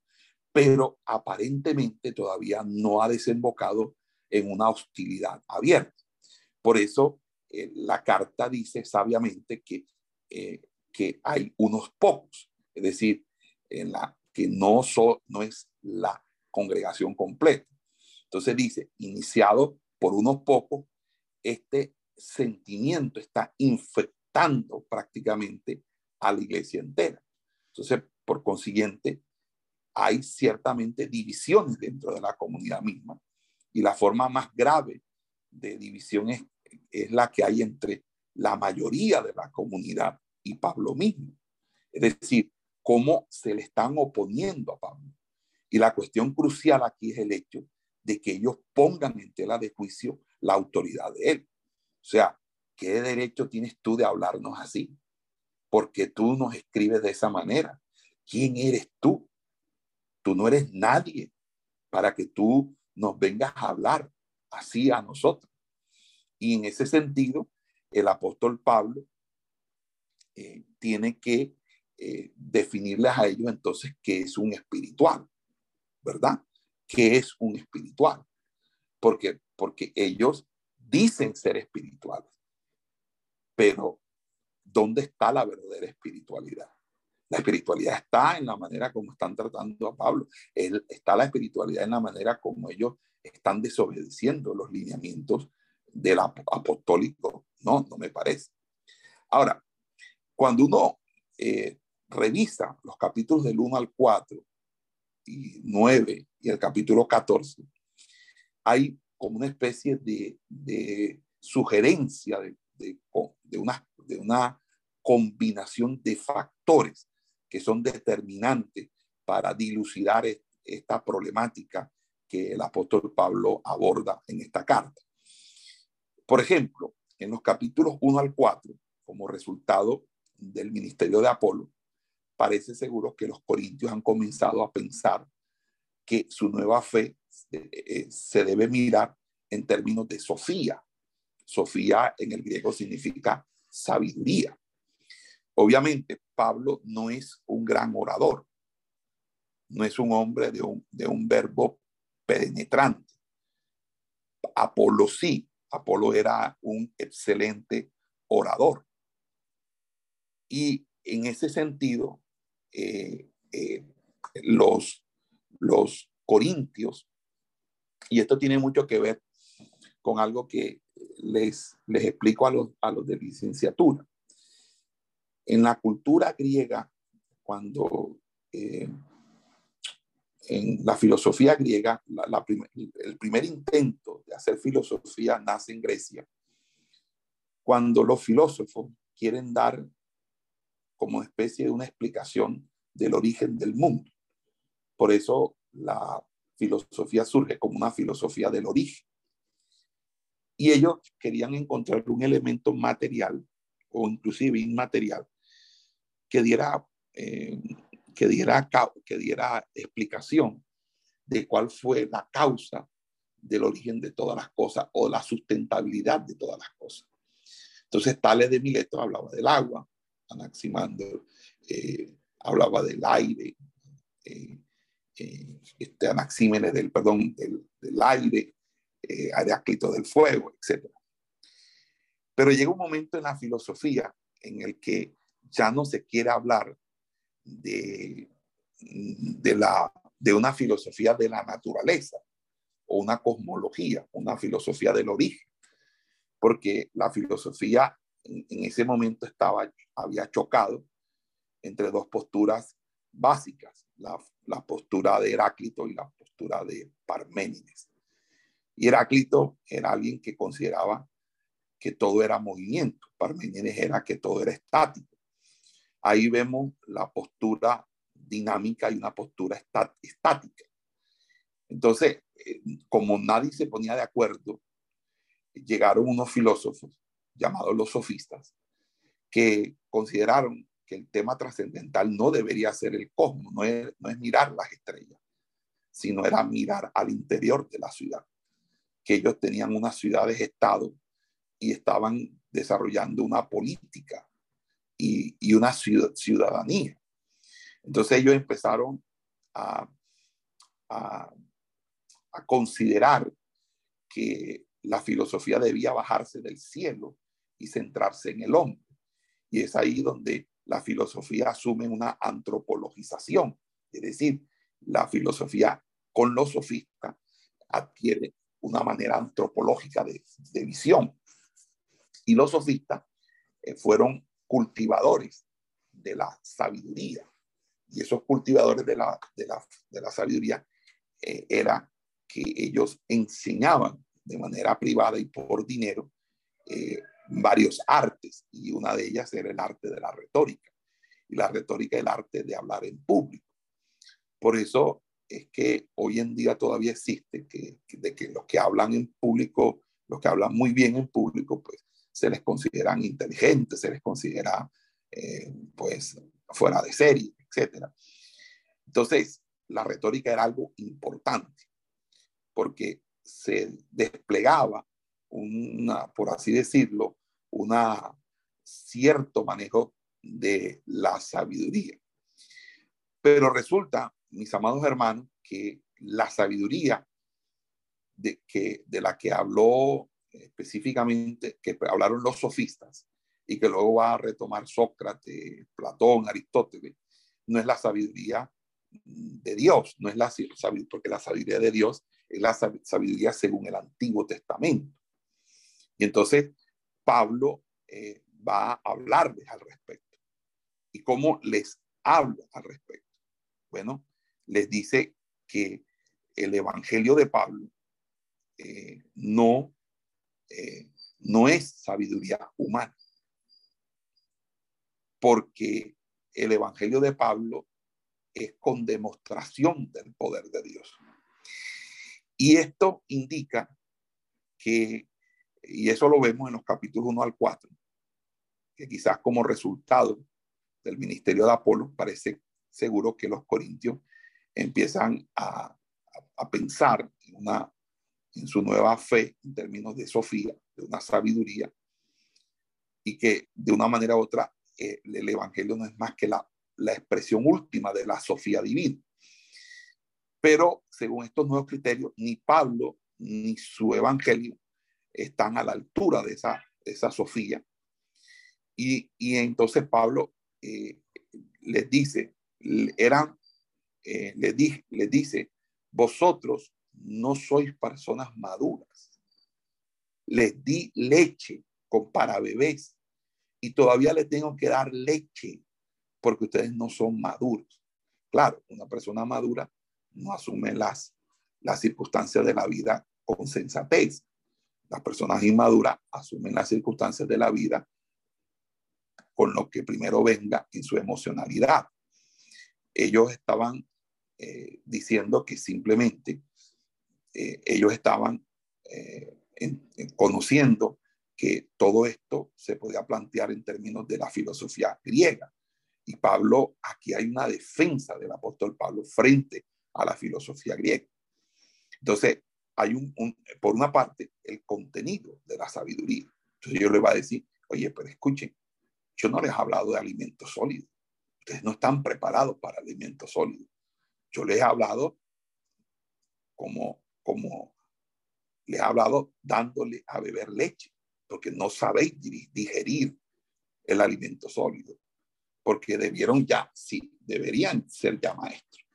pero aparentemente todavía no ha desembocado en una hostilidad abierta. Por eso eh, la carta dice sabiamente que, eh, que hay unos pocos, es decir, en la, que no, no es la congregación completa. Entonces dice, iniciado por unos pocos, este sentimiento está infectando prácticamente a la iglesia entera. Entonces, por consiguiente, hay ciertamente divisiones dentro de la comunidad misma. Y la forma más grave de división es es la que hay entre la mayoría de la comunidad y Pablo mismo. Es decir, cómo se le están oponiendo a Pablo. Y la cuestión crucial aquí es el hecho de que ellos pongan en tela de juicio la autoridad de él. O sea, ¿qué derecho tienes tú de hablarnos así? Porque tú nos escribes de esa manera. ¿Quién eres tú? Tú no eres nadie para que tú nos vengas a hablar así a nosotros. Y en ese sentido, el apóstol Pablo eh, tiene que eh, definirles a ellos entonces qué es un espiritual, ¿verdad? ¿Qué es un espiritual? Porque, porque ellos dicen ser espirituales, pero ¿dónde está la verdadera espiritualidad? La espiritualidad está en la manera como están tratando a Pablo. está la espiritualidad en la manera como ellos están desobedeciendo los lineamientos del apostólico. No, no me parece. Ahora, cuando uno eh, revisa los capítulos del 1 al 4 y 9 y el capítulo 14, hay como una especie de, de sugerencia de, de, de, una, de una combinación de factores que son determinantes para dilucidar esta problemática que el apóstol Pablo aborda en esta carta. Por ejemplo, en los capítulos 1 al 4, como resultado del ministerio de Apolo, parece seguro que los corintios han comenzado a pensar que su nueva fe eh, eh, se debe mirar en términos de Sofía. Sofía en el griego significa sabiduría. Obviamente, Pablo no es un gran orador, no es un hombre de un, de un verbo penetrante. Apolo sí, Apolo era un excelente orador. Y en ese sentido, eh, eh, los, los corintios, y esto tiene mucho que ver con algo que les, les explico a los, a los de licenciatura. En la cultura griega, cuando eh, en la filosofía griega, el primer intento de hacer filosofía nace en Grecia, cuando los filósofos quieren dar como especie de una explicación del origen del mundo. Por eso la filosofía surge como una filosofía del origen. Y ellos querían encontrar un elemento material o inclusive inmaterial que diera eh, que diera, que diera explicación de cuál fue la causa del origen de todas las cosas o la sustentabilidad de todas las cosas. Entonces, Tales de Mileto hablaba del agua, Anaximander eh, hablaba del aire, eh, eh, este Anaxímenes del, perdón, del, del, aire, eh, Heráclito del fuego, etc. Pero llega un momento en la filosofía en el que ya no se quiere hablar de, de, la, de una filosofía de la naturaleza o una cosmología, una filosofía del origen, porque la filosofía en, ese momento estaba, había chocado entre dos posturas básicas, la, postura de Heráclito y la postura de Parménides. Y Heráclito era alguien que consideraba que todo era movimiento, Parménides era que todo era estático. Ahí vemos la postura dinámica y una postura estática. Entonces, eh, como nadie se ponía de acuerdo, llegaron unos filósofos llamados los sofistas, que consideraron que el tema trascendental no debería ser el cosmos, no es, no es mirar las estrellas, sino era mirar al interior de la ciudad, que ellos tenían unas ciudades-estado y estaban desarrollando una política y, y una ciudadanía. Entonces ellos empezaron a, a considerar que la filosofía debía bajarse del cielo y centrarse en el hombre. Y es ahí donde la filosofía asume una antropologización, es decir, la filosofía con los sofistas adquiere una manera antropológica de, visión. Y los sofistas eh, fueron cultivadores de la sabiduría. Y esos cultivadores de la, de la, sabiduría eh, era que ellos enseñaban de manera privada y por dinero eh, varios artes y una de ellas era el arte de la retórica. Y la retórica el arte de hablar en público. Por eso es que hoy en día todavía existe que, de que los que hablan en público, los que hablan muy bien en público, pues se les consideran inteligentes, se les considera eh, pues fuera de serie, etc. Entonces, la retórica era algo importante porque se desplegaba una, por así decirlo, una cierto manejo de la sabiduría. Pero resulta, mis amados hermanos, que la sabiduría de, que, de la que habló específicamente, que hablaron los sofistas y que luego va a retomar Sócrates, Platón, Aristóteles, no es la sabiduría de Dios, no es la sabiduría, porque la sabiduría de Dios es la sabiduría según el Antiguo Testamento. Y entonces Pablo eh, va a hablarles al respecto. ¿Y cómo les habla al respecto? Bueno, les dice que el Evangelio de Pablo eh, no, eh, no es sabiduría humana, porque el Evangelio de Pablo es con demostración del poder de Dios. Y esto indica que, y eso lo vemos en los capítulos 1 al 4, que quizás como resultado del ministerio de Apolo, parece seguro que los corintios empiezan a, a, pensar en, una, en su nueva fe en términos de sofía, de una sabiduría, y que de una manera u otra eh, el Evangelio no es más que la la expresión última de la sofía divina. Pero según estos nuevos criterios, ni Pablo ni su evangelio están a la altura de esa, esa sofía. Y, entonces Pablo eh, les dice, eran, eh, les, les dice, vosotros no sois personas maduras. Les di leche con para bebés y todavía les tengo que dar leche porque ustedes no son maduros. Claro, una persona madura no asume las, las circunstancias de la vida con sensatez. Las personas inmaduras asumen las circunstancias de la vida con lo que primero venga en su emocionalidad. Ellos estaban eh, diciendo que simplemente eh, ellos estaban eh, conociendo que todo esto se podía plantear en términos de la filosofía griega. Y Pablo, aquí hay una defensa del apóstol Pablo frente a la filosofía griega. Entonces, hay un, por una parte, el contenido de la sabiduría. Entonces yo le voy a decir, oye, pero escuchen, yo no les he hablado de alimentos sólidos. Ustedes no están preparados para alimentos sólidos. Yo les he hablado como, como les ha hablado dándole a beber leche, porque no sabéis digerir el alimento sólido, porque debieron ya, sí, deberían ser ya maestros,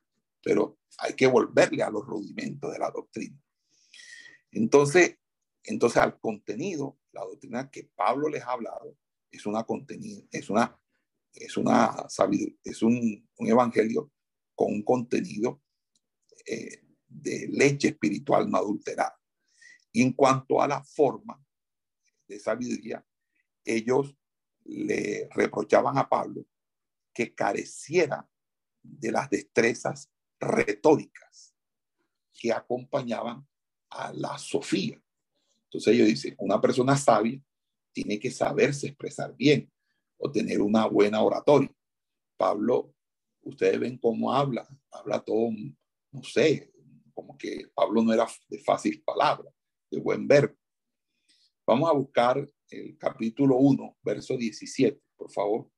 pero hay que volverle a los rudimentos de la doctrina. Entonces, entonces al contenido, la doctrina que Pablo les ha hablado es una contenido, es una, es una es un, un evangelio con un contenido eh, de leche espiritual no adulterada. Y en cuanto a la forma de sabiduría, ellos le reprochaban a Pablo que careciera de las destrezas retóricas que acompañaban a la Sofía. Entonces ellos dicen, una persona sabia tiene que saberse expresar bien o tener una buena oratoria. Pablo, ustedes ven cómo habla, habla todo, no sé, como que Pablo no era de fácil palabra, de buen verbo. Vamos a buscar el capítulo 1, verso 17, por favor.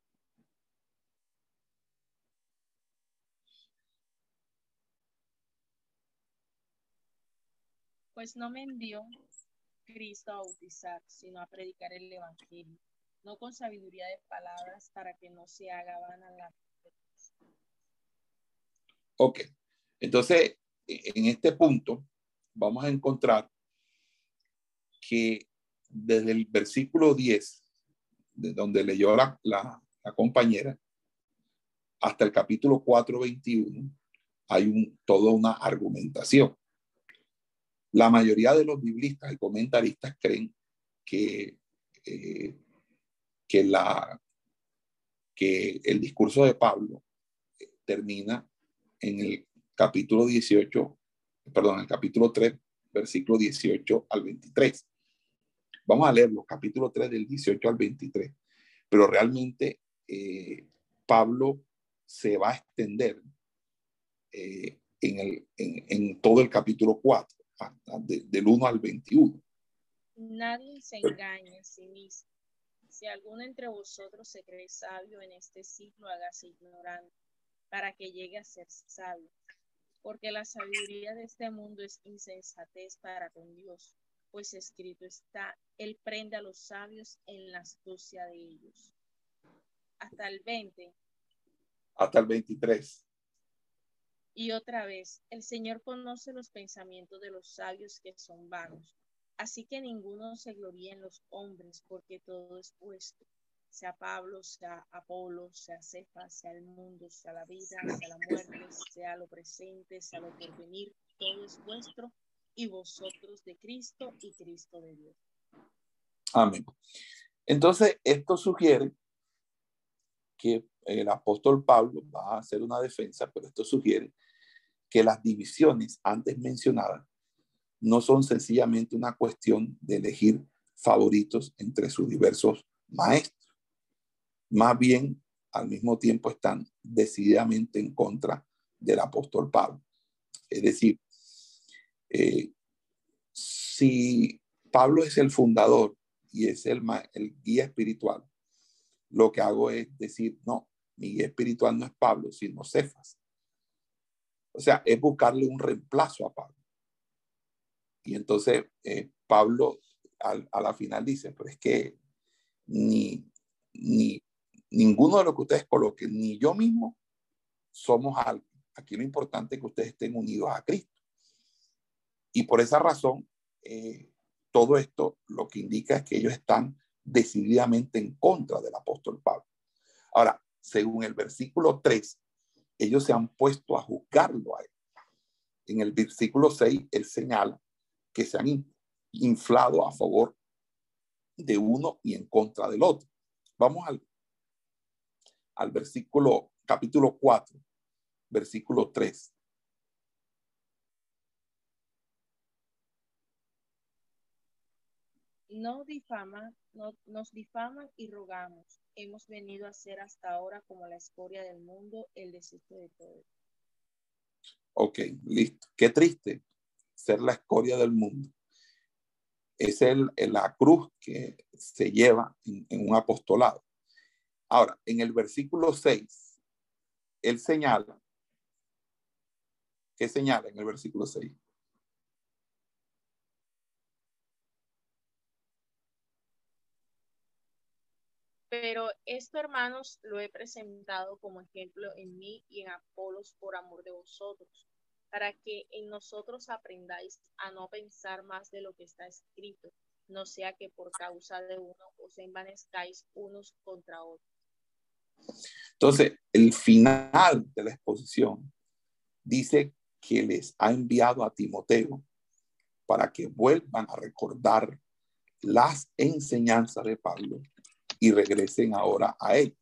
Pues no me envió Cristo a bautizar, sino a predicar el Evangelio, no con sabiduría de palabras para que no se haga vana la... Ok, entonces en este punto vamos a encontrar que desde el versículo 10, de donde leyó la, la, compañera, hasta el capítulo 4, 21, hay un, toda una argumentación. La mayoría de los biblistas y comentaristas creen que, eh, que, la, que el discurso de Pablo termina en el capítulo 18, perdón, el capítulo 3, versículo 18 al 23. Vamos a leer los capítulos 3 del 18 al 23, pero realmente eh, Pablo se va a extender eh, en, el, en, en, todo el capítulo 4, del 1 al 21. Nadie se engaña a sí mismo. Si alguno entre vosotros se cree sabio en este siglo, hágase ignorante, para que llegue a ser sabio. Porque la sabiduría de este mundo es insensatez para con Dios pues escrito está, Él prende a los sabios en la astucia de ellos. Hasta el 20. Hasta el 23. Y otra vez, el Señor conoce los pensamientos de los sabios que son vanos. Así que ninguno se gloríe en los hombres, porque todo es vuestro. Sea Pablo, sea Apolo, sea Cefa, sea el mundo, sea la vida, sea la muerte, sea lo presente, sea lo porvenir, todo es vuestro y vosotros de Cristo y Cristo de Dios. Amén. Entonces, esto sugiere que el apóstol Pablo va a hacer una defensa, pero esto sugiere que las divisiones antes mencionadas no son sencillamente una cuestión de elegir favoritos entre sus diversos maestros. Más bien, al mismo tiempo están decididamente en contra del apóstol Pablo. Es decir, eh, si Pablo es el fundador y es el, el guía espiritual, lo que hago es decir, no, mi guía espiritual no es Pablo, sino Cefas. O sea, es buscarle un reemplazo a Pablo. Y entonces eh, Pablo a la final dice, pero es que ni, ni ninguno de los que ustedes coloquen, ni yo mismo, somos algo. Aquí lo importante es que ustedes estén unidos a Cristo. Y por esa razón, eh, todo esto lo que indica es que ellos están decididamente en contra del apóstol Pablo. Ahora, según el versículo 3, ellos se han puesto a juzgarlo a él. En el versículo 6, él señala que se han inflado a favor de uno y en contra del otro. Vamos al, al versículo, capítulo 4, versículo 3. No difama, no, nos difaman y rogamos. Hemos venido a ser hasta ahora como la escoria del mundo, el desierto de todo. Ok, listo. Qué triste ser la escoria del mundo. Es el, la cruz que se lleva en, en un apostolado. Ahora, en el versículo 6, él señala, ¿qué señala en el versículo 6? Pero esto, hermanos, lo he presentado como ejemplo en mí y en Apolos por amor de vosotros, para que en nosotros aprendáis a no pensar más de lo que está escrito, no sea que por causa de uno os envanezcáis unos contra otros. Entonces, el final de la exposición dice que les ha enviado a Timoteo para que vuelvan a recordar las enseñanzas de Pablo y regresen ahora a él.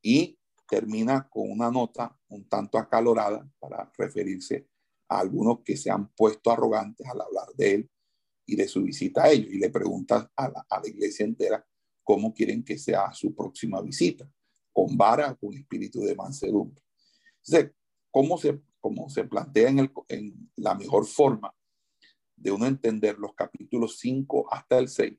Y termina con una nota un tanto acalorada para referirse a algunos que se han puesto arrogantes al hablar de él y de su visita a ellos. Y le pregunta a la, a la iglesia entera cómo quieren que sea su próxima visita, con vara o con espíritu de mansedumbre. Entonces, ¿cómo se, cómo se plantea en, el, en la mejor forma de uno entender los capítulos 5 hasta el 6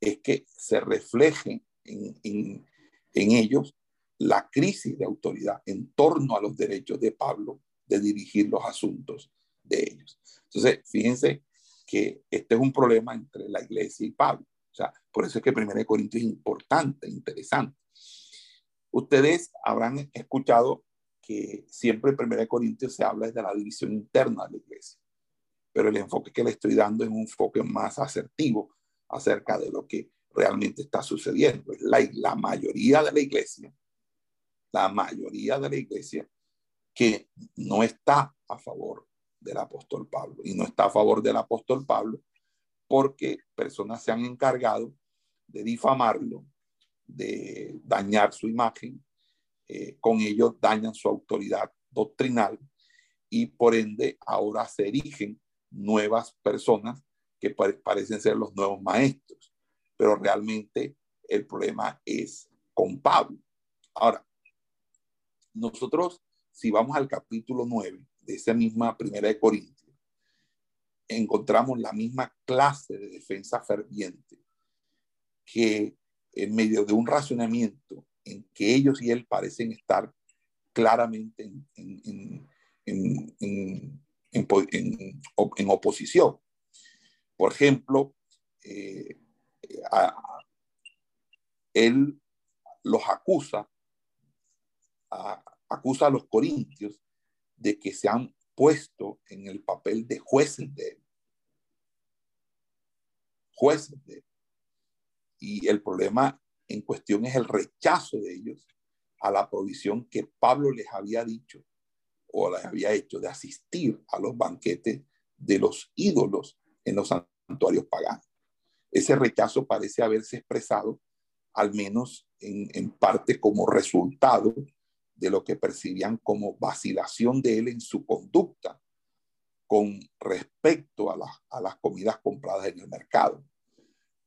es que se refleje en, en, en, ellos la crisis de autoridad en torno a los derechos de Pablo de dirigir los asuntos de ellos. Entonces, fíjense que este es un problema entre la iglesia y Pablo. O sea, por eso es que 1 Corintios es importante, interesante. Ustedes habrán escuchado que siempre en 1 Corintios se habla de la división interna de la iglesia pero el enfoque que le estoy dando es un enfoque más asertivo acerca de lo que realmente está sucediendo. La, mayoría de la iglesia, la mayoría de la iglesia que no está a favor del apóstol Pablo y no está a favor del apóstol Pablo porque personas se han encargado de difamarlo, de dañar su imagen, eh, con ello dañan su autoridad doctrinal y por ende ahora se erigen nuevas personas que parecen ser los nuevos maestros, pero realmente el problema es con Pablo. Ahora, nosotros, si vamos al capítulo 9 de esa misma primera de Corintios, encontramos la misma clase de defensa ferviente que en medio de un razonamiento en que ellos y él parecen estar claramente en, en, en, en, en, oposición. Por ejemplo, eh, él los acusa, acusa a los corintios de que se han puesto en el papel de jueces de él. Jueces de él. Y el problema en cuestión es el rechazo de ellos a la provisión que Pablo les había dicho o las había hecho de asistir a los banquetes de los ídolos en los santuarios paganos. Ese rechazo parece haberse expresado, al menos en, en parte, como resultado de lo que percibían como vacilación de él en su conducta con respecto a, la, a las comidas compradas en el mercado.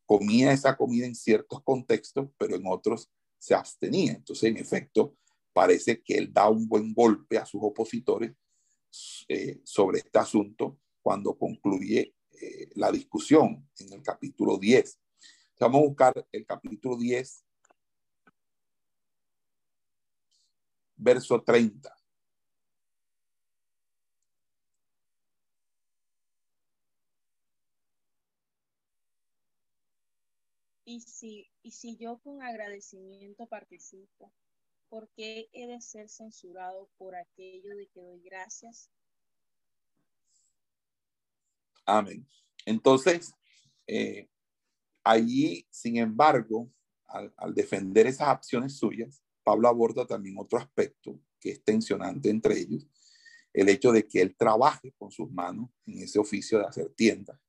Comía esa comida en ciertos contextos, pero en otros se abstenía. Entonces, en efecto, parece que él da un buen golpe a sus opositores eh, sobre este asunto cuando concluye eh, la discusión en el capítulo 10. Vamos a buscar el capítulo 10, verso 30. Y si, y si yo con agradecimiento participo, ¿por qué he de ser censurado por aquello de que doy gracias? Amén. Entonces, eh, allí, sin embargo, al, defender esas acciones suyas, Pablo aborda también otro aspecto que es tensionante entre ellos, el hecho de que él trabaje con sus manos en ese oficio de hacer tiendas,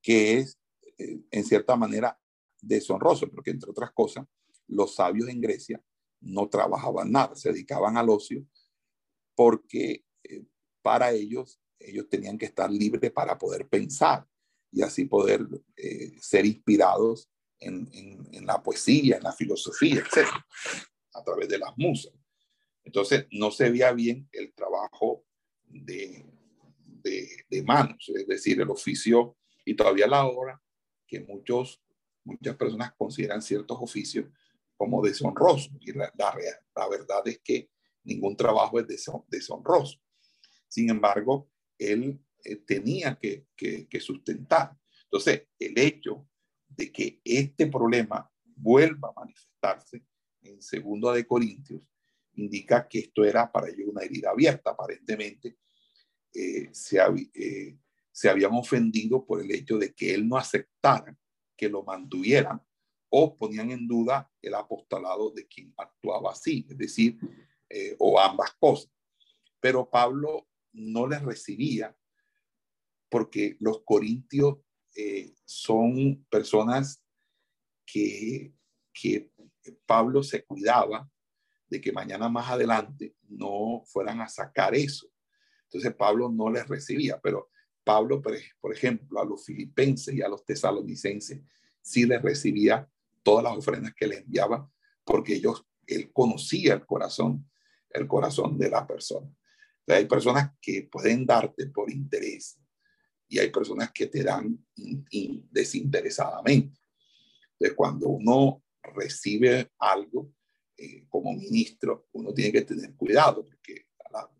que es eh, en cierta manera deshonroso, porque entre otras cosas, los sabios en Grecia no trabajaban nada, se dedicaban al ocio porque eh, para ellos ellos tenían que estar libres para poder pensar y así poder eh, ser inspirados en, en, la poesía, en la filosofía, etc., a través de las musas. Entonces, no se veía bien el trabajo de, de, de manos, es decir, el oficio, y todavía la hora que muchos, muchas personas consideran ciertos oficios como deshonroso. Y la, la, verdad es que ningún trabajo es deshonroso. Sin embargo, él eh, tenía que, que, que, sustentar. Entonces, el hecho de que este problema vuelva a manifestarse en segundo de Corintios, indica que esto era para ellos una herida abierta. Aparentemente eh, se, eh, se habían ofendido por el hecho de que él no aceptara que lo mantuvieran o ponían en duda el apostolado de quien actuaba así, es decir, o ambas cosas. Pero Pablo no les recibía porque los corintios son personas que, que Pablo se cuidaba de que mañana más adelante no fueran a sacar eso. Entonces Pablo no les recibía, pero Pablo, por ejemplo, a los filipenses y a los tesalonicenses sí les recibía todas las ofrendas que les enviaba porque ellos, él conocía el corazón, el corazón de la persona. Hay personas que pueden darte por interés y hay personas que te dan desinteresadamente. Entonces, cuando uno recibe algo eh, como ministro, uno tiene que tener cuidado porque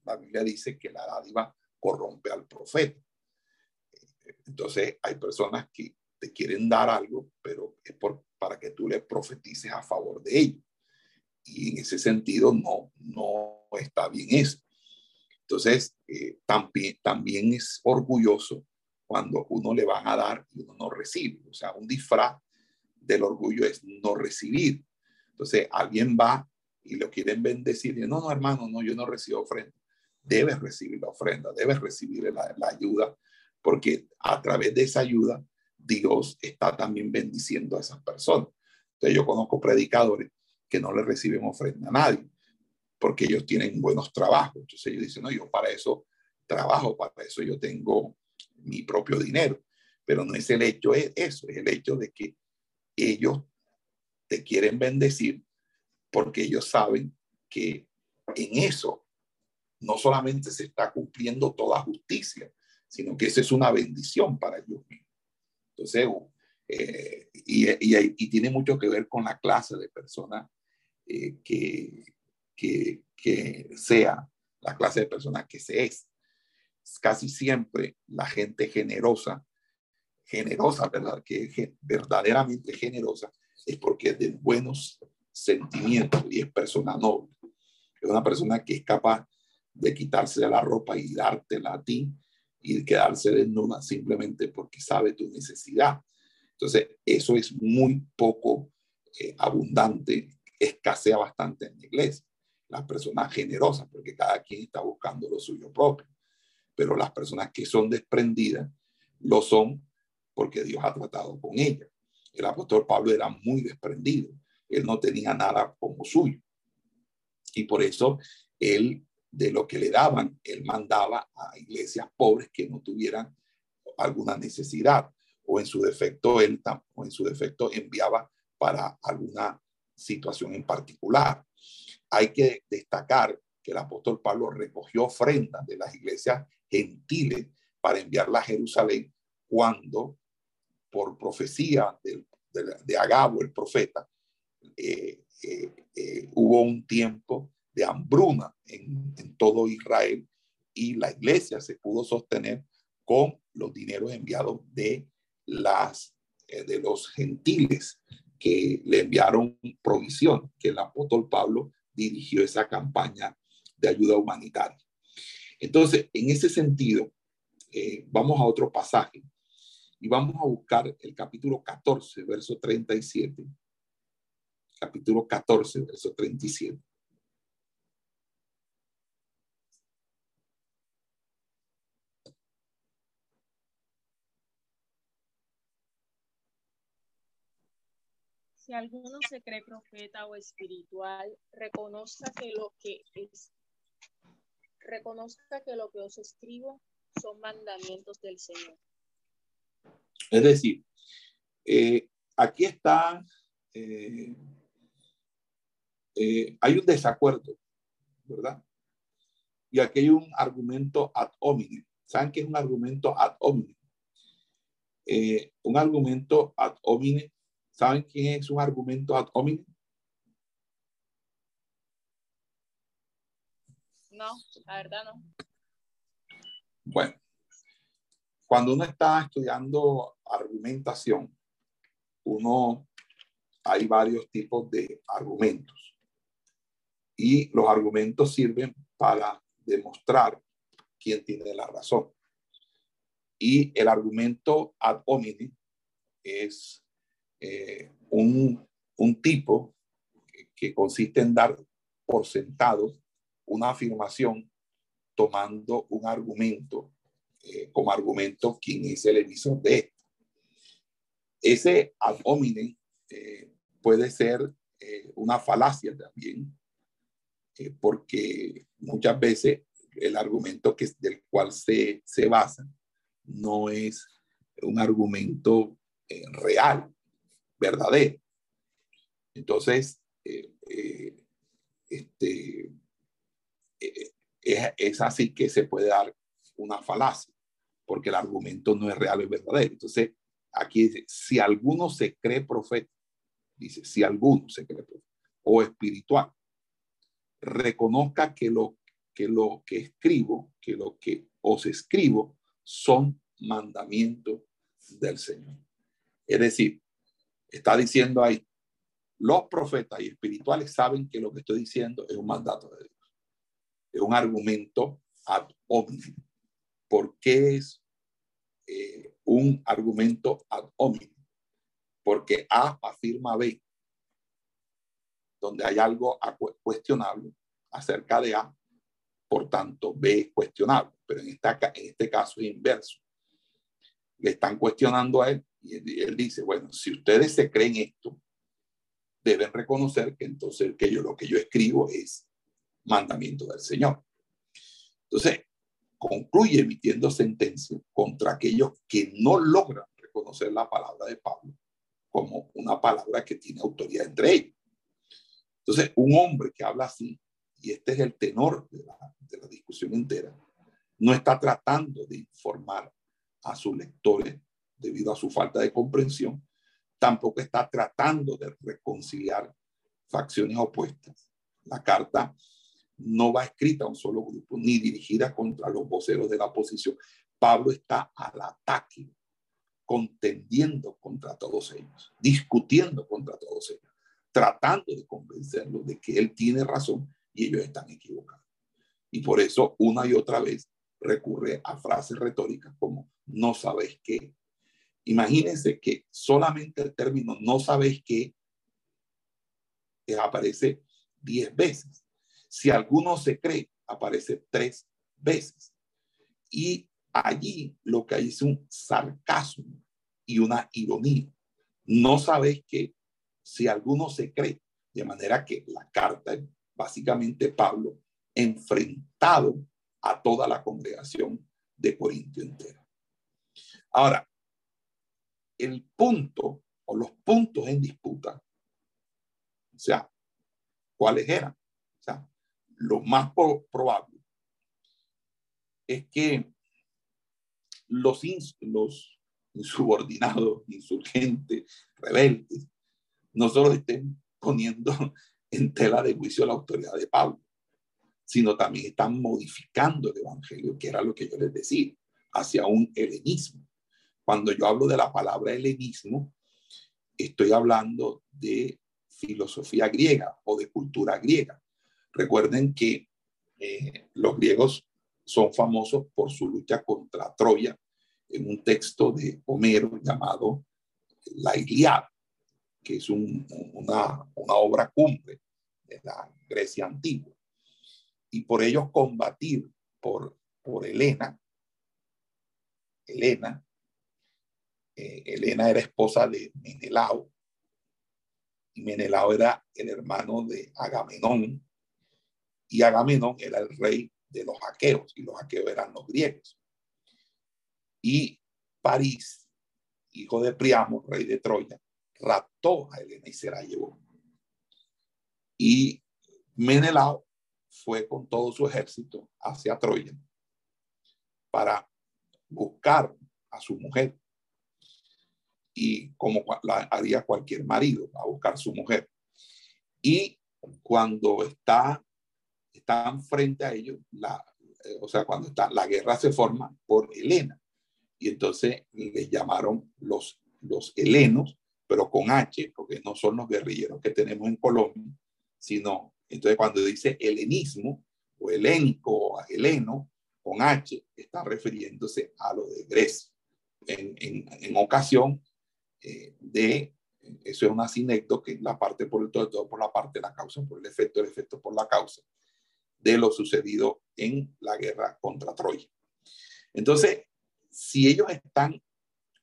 la, Biblia dice que la dádiva corrompe al profeta. Entonces, hay personas que te quieren dar algo, pero es por, para que tú le profetices a favor de ellos. Y en ese sentido, no, no está bien eso. Entonces, eh, también, es orgulloso cuando uno le van a dar y uno no recibe. O sea, un disfraz del orgullo es no recibir. Entonces, alguien va y lo quieren bendecir y no, no, hermano, no, yo no recibo ofrenda. Debes recibir la ofrenda, debes recibir la, la ayuda, porque a través de esa ayuda, Dios está también bendiciendo a esas personas. Entonces, yo conozco predicadores que no le reciben ofrenda a nadie, porque ellos tienen buenos trabajos. Entonces, ellos dicen, no, yo para eso trabajo, para eso yo tengo mi propio dinero. Pero no es el hecho, es eso, es el hecho de que ellos te quieren bendecir porque ellos saben que en eso no solamente se está cumpliendo toda justicia, sino que esa es una bendición para ellos mismos. Entonces, eh, y, y, tiene mucho que ver con la clase de persona eh, que, que, sea, la clase de personas que se es. Casi siempre la gente generosa generosa, ¿verdad? Que es verdaderamente generosa, es porque es de buenos sentimientos y es persona noble. Es una persona que es capaz de quitarse la ropa y dártela a ti y quedarse desnuda simplemente porque sabe tu necesidad. Entonces, eso es muy poco eh, abundante, escasea bastante en la iglesia. Las personas generosas, porque cada quien está buscando lo suyo propio. Pero las personas que son desprendidas lo son porque Dios ha tratado con ella. El apóstol Pablo era muy desprendido, él no tenía nada como suyo. Y por eso él, de lo que le daban, él mandaba a iglesias pobres que no tuvieran alguna necesidad o en su defecto él o en su defecto enviaba para alguna situación en particular. Hay que destacar que el apóstol Pablo recogió ofrendas de las iglesias gentiles para enviarla a Jerusalén cuando por profecía de, de, Agabo, el profeta, eh, eh, eh, hubo un tiempo de hambruna en, en, todo Israel y la iglesia se pudo sostener con los dineros enviados de, las, de los gentiles que le enviaron provisión, que el apóstol Pablo dirigió esa campaña de ayuda humanitaria. Entonces, en ese sentido, vamos a otro pasaje y vamos a buscar el capítulo 14, verso 37. Capítulo 14, verso 37. Si alguno se cree profeta o espiritual, reconozca que lo que es reconozca que lo que os escribo son mandamientos del Señor. Es decir, eh, aquí está, eh, eh, hay un desacuerdo, ¿verdad? Y aquí hay un argumento ad hominem. ¿Saben qué es un argumento ad hominem? un argumento ad hominem. ¿Saben quién es un argumento ad hominem? No, la verdad no. Bueno, cuando uno está estudiando argumentación, uno hay varios tipos de argumentos. Y los argumentos sirven para demostrar quién tiene la razón. Y el argumento ad hominem es eh, un, un, tipo que, consiste en dar por sentado una afirmación tomando un argumento eh, como argumento quién es el emisor de esto. Ese ad hominem eh, puede ser una falacia también, porque muchas veces el argumento del cual se, se basa no es un argumento eh, real, verdadero. Entonces, eh, eh, este, es, es, así que se puede dar una falacia, porque el argumento no es real, es verdadero. Entonces, aquí dice, si alguno se cree profeta, dice, si alguno se cree profeta, o espiritual, reconozca que lo que lo que escribo, que lo que os escribo son mandamientos del Señor. Es decir, está diciendo ahí, los profetas y espirituales saben que lo que estoy diciendo es un mandato de Dios. Es un argumento ad hominem. ¿Por qué es eh, un argumento ad hominem? Porque A afirma B, donde hay algo cuestionable acerca de A, por tanto, B es cuestionable, pero en, esta, en este caso es inverso. Le están cuestionando a él y él, dice, bueno, si ustedes se creen esto, deben reconocer que entonces que yo, lo que yo escribo es mandamiento del Señor. Entonces, concluye emitiendo sentencia contra aquellos que no logran reconocer la palabra de Pablo como una palabra que tiene autoridad entre ellos. Entonces, un hombre que habla así y este es el tenor de la, discusión entera, no está tratando de informar a sus lectores debido a su falta de comprensión, tampoco está tratando de reconciliar facciones opuestas. La carta no va escrita a un solo grupo ni dirigida contra los voceros de la oposición. Pablo está al ataque, contendiendo contra todos ellos, discutiendo contra todos ellos, tratando de convencerlos de que él tiene razón y ellos están equivocados. Y por eso una y otra vez recurre a frases retóricas como no sabes qué. Imagínense que solamente el término no sabes qué aparece diez veces. Si alguno se cree, aparece tres veces. Y allí lo que hay es un sarcasmo y una ironía. No sabes que si alguno se cree, de manera que la carta básicamente Pablo, enfrentado a toda la congregación de Corintio entera. Ahora, el punto o los puntos en disputa, o sea, ¿cuáles eran? O sea, lo más probable es que los, los insubordinados, insurgentes, rebeldes, no solo estén poniendo en tela de juicio la autoridad de Pablo, sino también están modificando el Evangelio, que era lo que yo les decía, hacia un helenismo. Cuando yo hablo de la palabra helenismo, estoy hablando de filosofía griega o de cultura griega. Recuerden que eh, los griegos son famosos por su lucha contra Troya en un texto de Homero llamado La Iliada que es una, obra cumbre de la Grecia antigua. Y por ellos combatir por, por Helena, Helena, eh, Helena era esposa de Menelao, y Menelao era el hermano de Agamenón, y Agamenón era el rey de los aqueos, y los aqueos eran los griegos. Y París, hijo de Priamo, rey de Troya, raptó a Helena y se la llevó. Y Menelao fue con todo su ejército hacia Troya para buscar a su mujer. Y como la haría cualquier marido, a buscar su mujer. Y cuando está, están frente a ellos, la, eh, o sea, cuando está, la guerra se forma por Helena. Y entonces les llamaron los, los helenos pero con H, porque no son los guerrilleros que tenemos en Colombia, sino, entonces cuando dice helenismo o helénico o heleno, con H, está refiriéndose a lo de Grecia. En, en, en ocasión eh, de, eso es una sinecto que la parte por el todo, todo por la parte la causa, por el efecto, el efecto por la causa, de lo sucedido en la guerra contra Troya. Entonces, si ellos están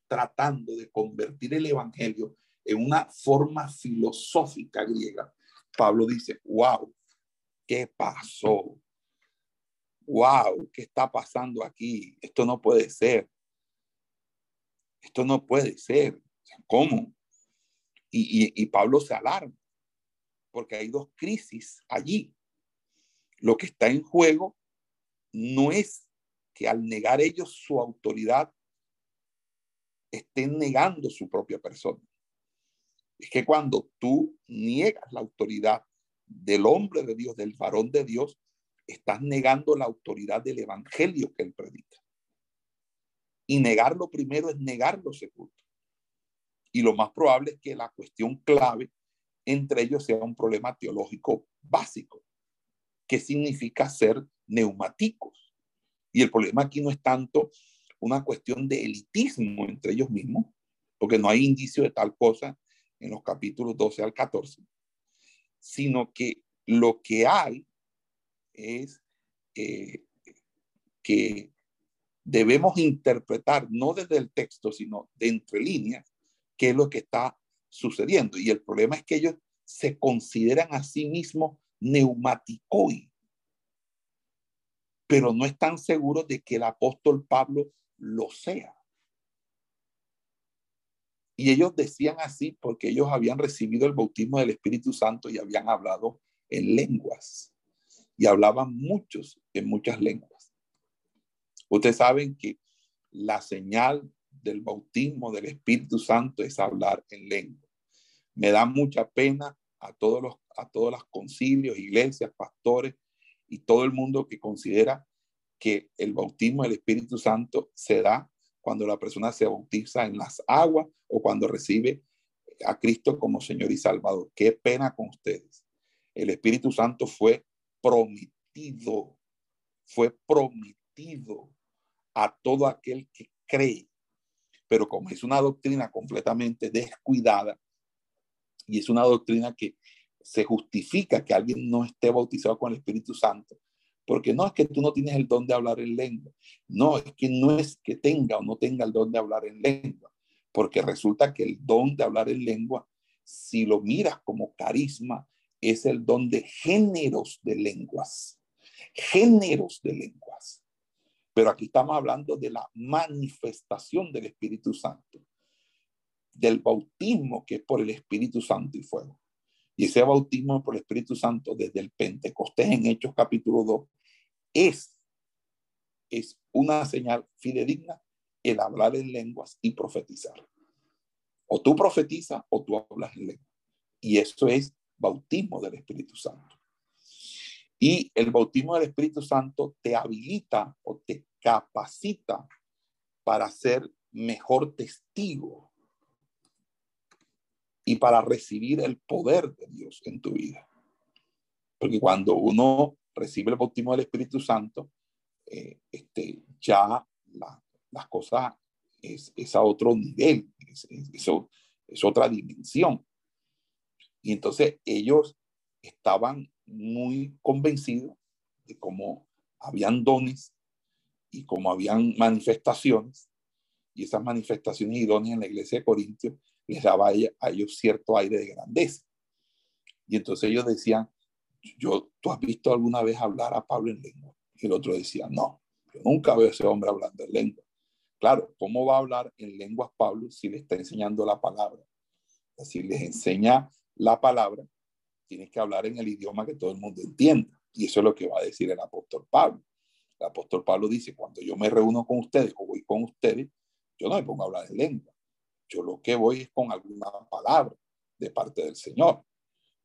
tratando de convertir el Evangelio en una forma filosófica griega, Pablo dice, wow, ¿qué pasó? Wow, ¿qué está pasando aquí? Esto no puede ser. Esto no puede ser. ¿Cómo? Y, y Pablo se alarma, porque hay dos crisis allí. Lo que está en juego no es que al negar ellos su autoridad, estén negando su propia persona. Es que cuando tú niegas la autoridad del hombre de Dios, del varón de Dios, estás negando la autoridad del evangelio que él predica. Y negarlo primero es negar lo segundo. Y lo más probable es que la cuestión clave entre ellos sea un problema teológico básico. ¿Qué significa ser neumáticos? Y el problema aquí no es tanto una cuestión de elitismo entre ellos mismos, porque no hay indicio de tal cosa en los capítulos 12 al 14, sino que lo que hay es eh, que debemos interpretar no desde el texto, sino de entre líneas, qué es lo que está sucediendo. Y el problema es que ellos se consideran a sí mismos neumaticoi, pero no están seguros de que el apóstol Pablo lo sea. Y ellos decían así porque ellos habían recibido el bautismo del Espíritu Santo y habían hablado en lenguas. Y hablaban muchos en muchas lenguas. Ustedes saben que la señal del bautismo del Espíritu Santo es hablar en lengua. Me da mucha pena a todos los a todos los concilios, iglesias, pastores y todo el mundo que considera que el bautismo del Espíritu Santo se da cuando la persona se bautiza en las aguas o cuando recibe a Cristo como Señor y Salvador. Qué pena con ustedes. El Espíritu Santo fue prometido, fue prometido a todo aquel que cree. Pero como es una doctrina completamente descuidada y es una doctrina que se justifica que alguien no esté bautizado con el Espíritu Santo, porque no es que tú no tienes el don de hablar en lengua, no, es que no es que tenga o no tenga el don de hablar en lengua, porque resulta que el don de hablar en lengua, si lo miras como carisma, es el don de géneros de lenguas, géneros de lenguas. Pero aquí estamos hablando de la manifestación del Espíritu Santo, del bautismo que es por el Espíritu Santo y fuego. Y ese bautismo por el Espíritu Santo desde el Pentecostés en Hechos capítulo 2 es, es una señal fidedigna el hablar en lenguas y profetizar. O tú profetizas o tú hablas en lengua. Y eso es bautismo del Espíritu Santo. Y el bautismo del Espíritu Santo te habilita o te capacita para ser mejor testigo y para recibir el poder de Dios en tu vida. Porque cuando uno recibe el bautismo del Espíritu Santo, eh, este, ya las cosas es, es, a otro nivel, es, es, otra dimensión. Y entonces ellos estaban muy convencidos de cómo habían dones y cómo habían manifestaciones, y esas manifestaciones y dones en la iglesia de Corintios les daba a ellos cierto aire de grandeza. Y entonces ellos decían, yo, ¿tú has visto alguna vez hablar a Pablo en lengua? Y el otro decía, no, yo nunca veo a ese hombre hablando en lengua. Claro, ¿cómo va a hablar en lenguas Pablo si le está enseñando la palabra? Si les enseña la palabra, tienes que hablar en el idioma que todo el mundo entienda. Y eso es lo que va a decir el apóstol Pablo. El apóstol Pablo dice, cuando yo me reúno con ustedes o voy con ustedes, yo no me pongo a hablar en lengua. Yo lo que voy es con alguna palabra de parte del Señor.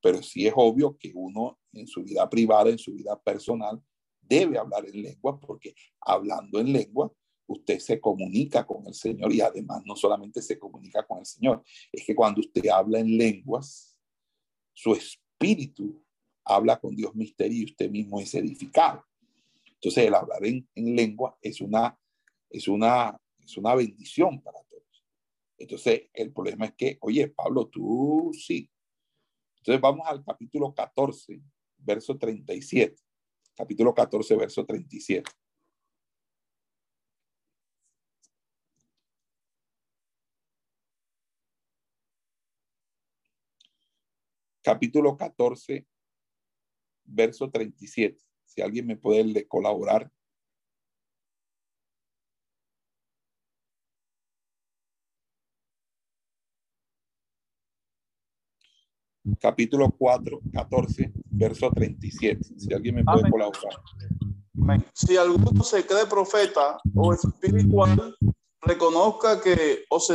Pero sí es obvio que uno en su vida privada, en su vida personal, debe hablar en lengua, porque hablando en lengua, usted se comunica con el Señor y además no solamente se comunica con el Señor, es que cuando usted habla en lenguas, su espíritu habla con Dios misterio y usted mismo es edificado. Entonces el hablar en, en lengua es una, es, una, es una bendición para todos. Entonces el problema es que, oye, Pablo, tú sí. Entonces vamos al capítulo 14, verso 37. Capítulo 14, verso 37. Capítulo 14, verso 37. Si alguien me puede colaborar. Capítulo 4, 14, verso 37. Si alguien me puede colaborar. Si alguno se cree profeta o espiritual, reconozca que o se,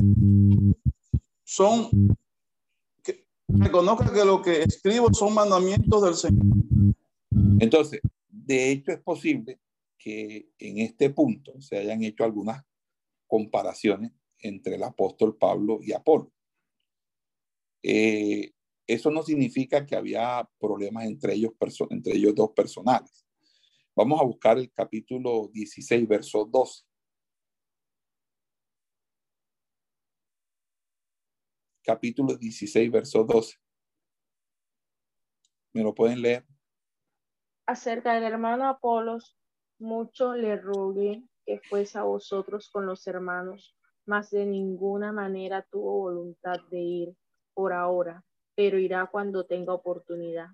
son reconozca que lo que escribo son mandamientos del Señor. Entonces, de hecho es posible que en este punto se hayan hecho algunas comparaciones entre el apóstol Pablo y Apolo. Eh, eso no significa que había problemas entre ellos, entre ellos dos personales. Vamos a buscar el capítulo 16, verso 12. Capítulo 16, verso 12. ¿Me lo pueden leer? Acerca del hermano Apolos, mucho le rogué que fuese a vosotros con los hermanos, mas de ninguna manera tuvo voluntad de ir por ahora, pero irá cuando tenga oportunidad.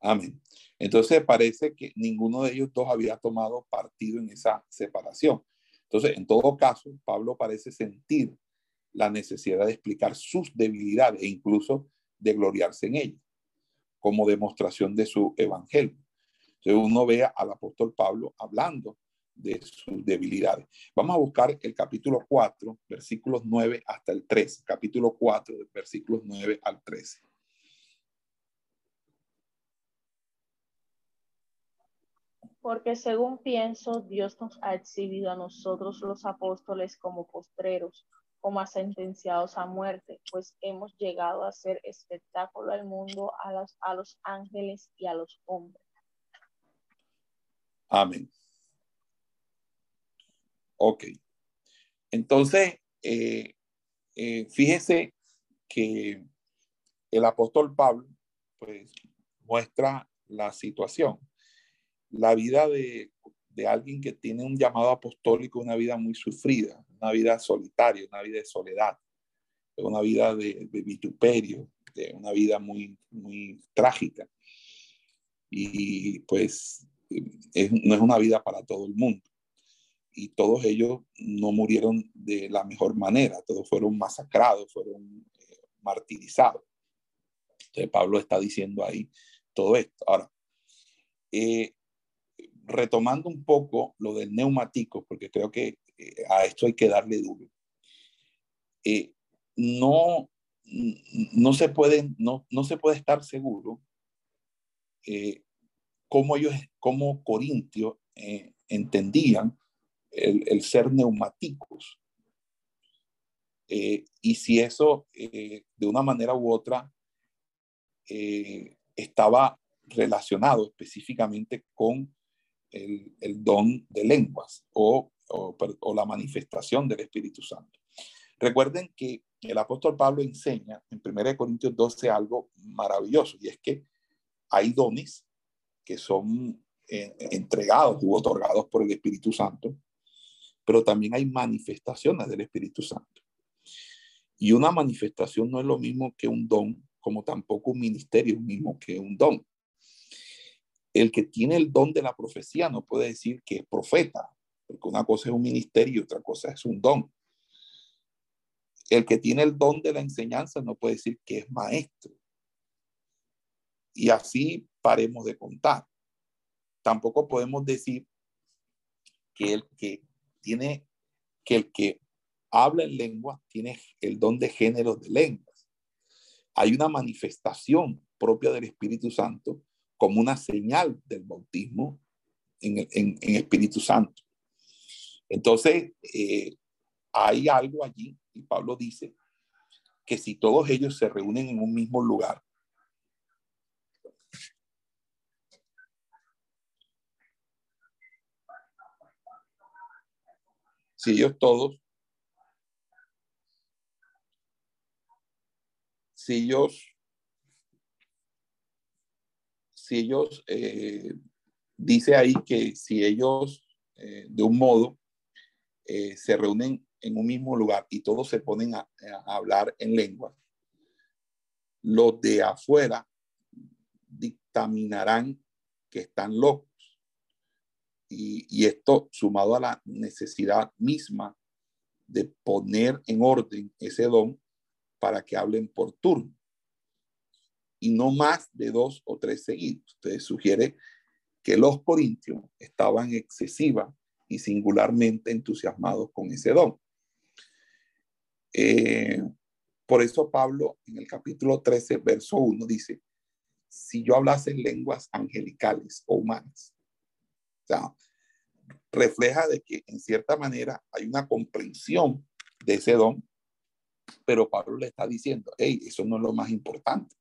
Amén. Entonces parece que ninguno de ellos dos había tomado partido en esa separación. Entonces, en todo caso, Pablo parece sentir la necesidad de explicar sus debilidades e incluso de gloriarse en ellas, como demostración de su evangelio. Entonces uno ve al apóstol Pablo hablando de sus debilidades. Vamos a buscar el capítulo 4, versículos 9 hasta el 13. Capítulo 4, versículos 9 al 13. Porque según pienso, Dios nos ha exhibido a nosotros los apóstoles como postreros como a sentenciados a muerte, pues hemos llegado a ser espectáculo al mundo, a los, ángeles y a los hombres. Amén. Ok. Entonces, eh, eh, fíjese que el apóstol Pablo, pues, muestra la situación. La vida de alguien que tiene un llamado apostólico, una vida muy sufrida, una vida solitaria, una vida de soledad, una vida de, vituperio, de una vida muy, muy trágica. Y pues no es una vida para todo el mundo. Y todos ellos no murieron de la mejor manera, todos fueron masacrados, fueron eh, martirizados. Entonces Pablo está diciendo ahí todo esto. Ahora, eh, retomando un poco lo del neumático, porque creo que a esto hay que darle duro. Eh, no, no, se puede, no, no se puede estar seguro eh, cómo ellos, cómo Corintios entendían el, ser neumáticos. y si eso de una manera u otra estaba relacionado específicamente con el, el, don de lenguas o o, la manifestación del Espíritu Santo. Recuerden que el apóstol Pablo enseña en 1 Corintios 12 algo maravilloso y es que hay dones que son eh, entregados u otorgados por el Espíritu Santo, pero también hay manifestaciones del Espíritu Santo. Y una manifestación no es lo mismo que un don, como tampoco un ministerio es mismo que un don. El que tiene el don de la profecía no puede decir que es profeta, porque una cosa es un ministerio y otra cosa es un don. El que tiene el don de la enseñanza no puede decir que es maestro. Y así paremos de contar. Tampoco podemos decir que el que tiene, que el que habla en lengua tiene el don de género de lenguas. Hay una manifestación propia del Espíritu Santo como una señal del bautismo en, en Espíritu Santo. Entonces, eh, hay algo allí, y Pablo dice que si todos ellos se reúnen en un mismo lugar, si ellos todos, si ellos, si ellos, eh, dice ahí que si ellos eh, de un modo eh, se reúnen en un mismo lugar y todos se ponen a, hablar en lengua, los de afuera dictaminarán que están locos. Y, esto sumado a la necesidad misma de poner en orden ese don para que hablen por turno y no más de dos o tres seguidos. Ustedes sugiere que los corintios estaban excesiva y singularmente entusiasmados con ese don. Eh, por eso Pablo en el capítulo 13, verso 1 dice, si yo hablase lenguas angelicales o humanas, o sea, refleja de que en cierta manera hay una comprensión de ese don, pero Pablo le está diciendo, hey, eso no es lo más importante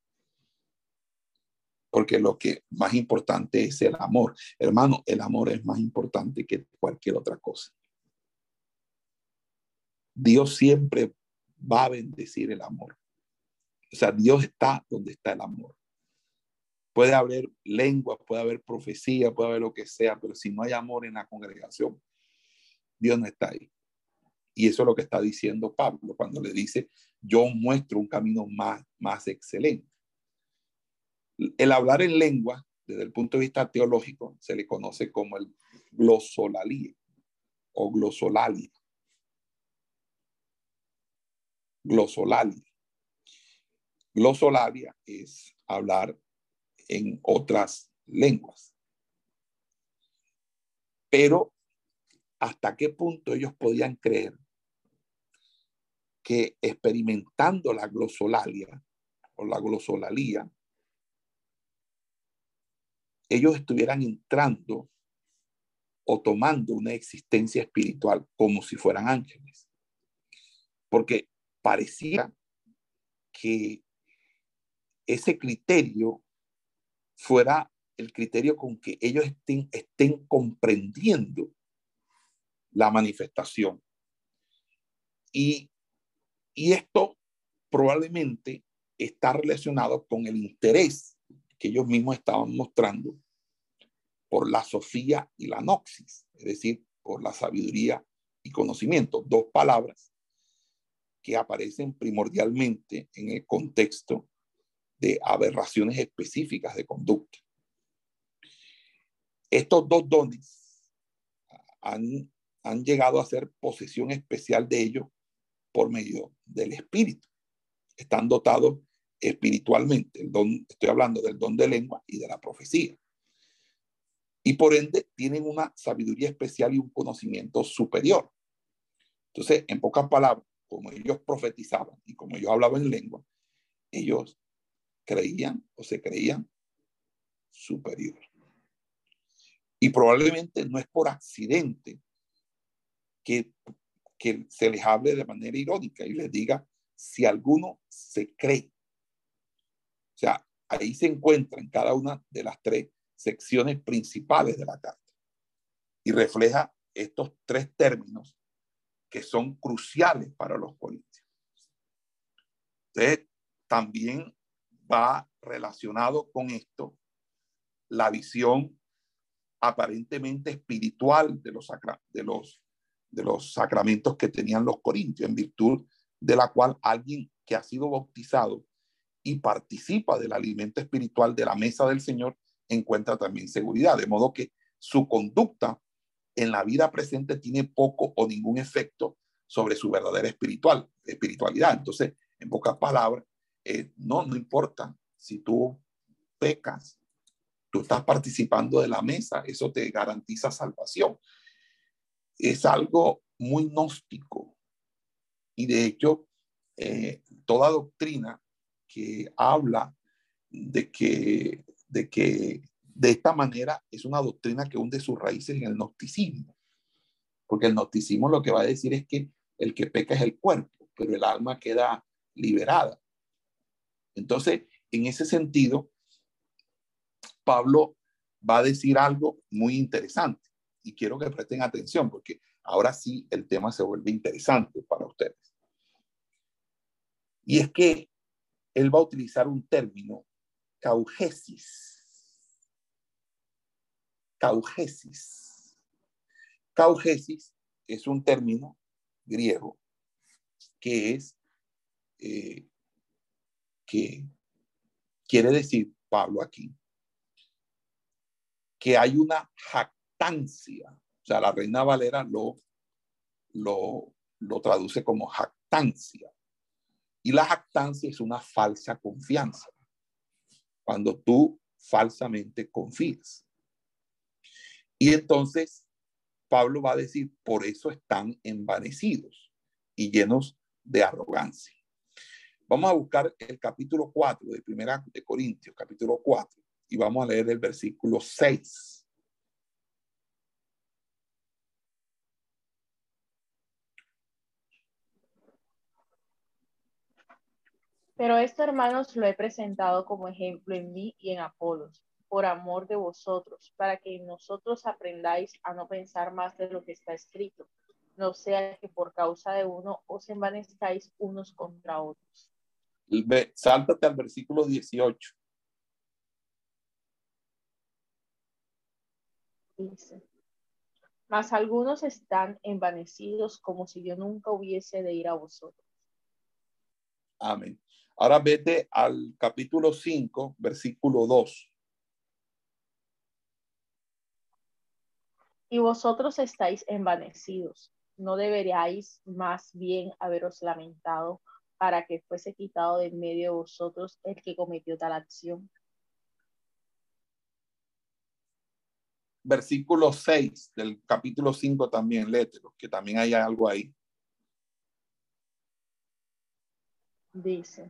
porque lo que más importante es el amor. Hermano, el amor es más importante que cualquier otra cosa. Dios siempre va a bendecir el amor. O sea, Dios está donde está el amor. Puede haber lengua, puede haber profecía, puede haber lo que sea, pero si no hay amor en la congregación, Dios no está ahí. Y eso es lo que está diciendo Pablo cuando le dice, yo muestro un camino más, más excelente. El hablar en lengua, desde el punto de vista teológico, se le conoce como el glosolalia o glosolalia. Glosolalia. Glosolalia es hablar en otras lenguas. Pero, ¿hasta qué punto ellos podían creer que experimentando la glosolalia o la glosolalia, ellos estuvieran entrando o tomando una existencia espiritual como si fueran ángeles. Porque parecía que ese criterio fuera el criterio con que ellos estén, estén comprendiendo la manifestación. Y, y esto probablemente está relacionado con el interés que ellos mismos estaban mostrando por la sofía y la noxis, es decir, por la sabiduría y conocimiento, dos palabras que aparecen primordialmente en el contexto de aberraciones específicas de conducta. Estos dos dones han, han llegado a ser posesión especial de ellos por medio del Espíritu. Están dotados espiritualmente. El don, estoy hablando del don de lengua y de la profecía. Y por ende tienen una sabiduría especial y un conocimiento superior. Entonces, en pocas palabras, como ellos profetizaban y como ellos hablaban en lengua, ellos creían o se creían superior. Y probablemente no es por accidente que, que se les hable de manera irónica y les diga, si alguno se cree sea, ahí se encuentra en cada una de las tres secciones principales de la carta y refleja estos tres términos que son cruciales para los corintios. Entonces, también va relacionado con esto la visión aparentemente espiritual de los, de los, de los sacramentos que tenían los corintios, en virtud de la cual alguien que ha sido bautizado y participa del alimento espiritual de la mesa del Señor, encuentra también seguridad. De modo que su conducta en la vida presente tiene poco o ningún efecto sobre su verdadera espiritual, espiritualidad. Entonces, en pocas palabras, eh, no, no importa si tú pecas, tú estás participando de la mesa, eso te garantiza salvación. Es algo muy gnóstico. Y de hecho, eh, toda doctrina que habla de que, de que de esta manera es una doctrina que hunde sus raíces en el gnosticismo. porque el gnosticismo lo que va a decir es que el que peca es el cuerpo, pero el alma queda liberada. Entonces, en ese sentido, Pablo va a decir algo muy interesante y quiero que presten atención porque ahora sí el tema se vuelve interesante para ustedes. Y es que él va a utilizar un término, caugesis. Caugesis. Caugesis es un término griego que es, eh, que quiere decir, Pablo aquí, que hay una jactancia. O sea, la Reina Valera lo, lo, lo traduce como jactancia. Y la jactancia es una falsa confianza. Cuando tú falsamente confías. Y entonces Pablo va a decir, por eso están envanecidos y llenos de arrogancia. Vamos a buscar el capítulo 4 de Primera de Corintios, capítulo 4, y vamos a leer el versículo 6. Pero esto, hermanos, lo he presentado como ejemplo en mí y en Apolos, por amor de vosotros, para que nosotros aprendáis a no pensar más de lo que está escrito, no sea que por causa de uno os envanezcáis unos contra otros. Sáltate al versículo 18. Dice, mas algunos están envanecidos como si yo nunca hubiese de ir a vosotros. Amén. Ahora vete al capítulo 5, versículo 2. Y vosotros estáis envanecidos. ¿No deberíais más bien haberos lamentado para que fuese quitado de en medio de vosotros el que cometió tal acción? Versículo 6 del capítulo 5 también, léetelo, que también hay algo ahí. Dice,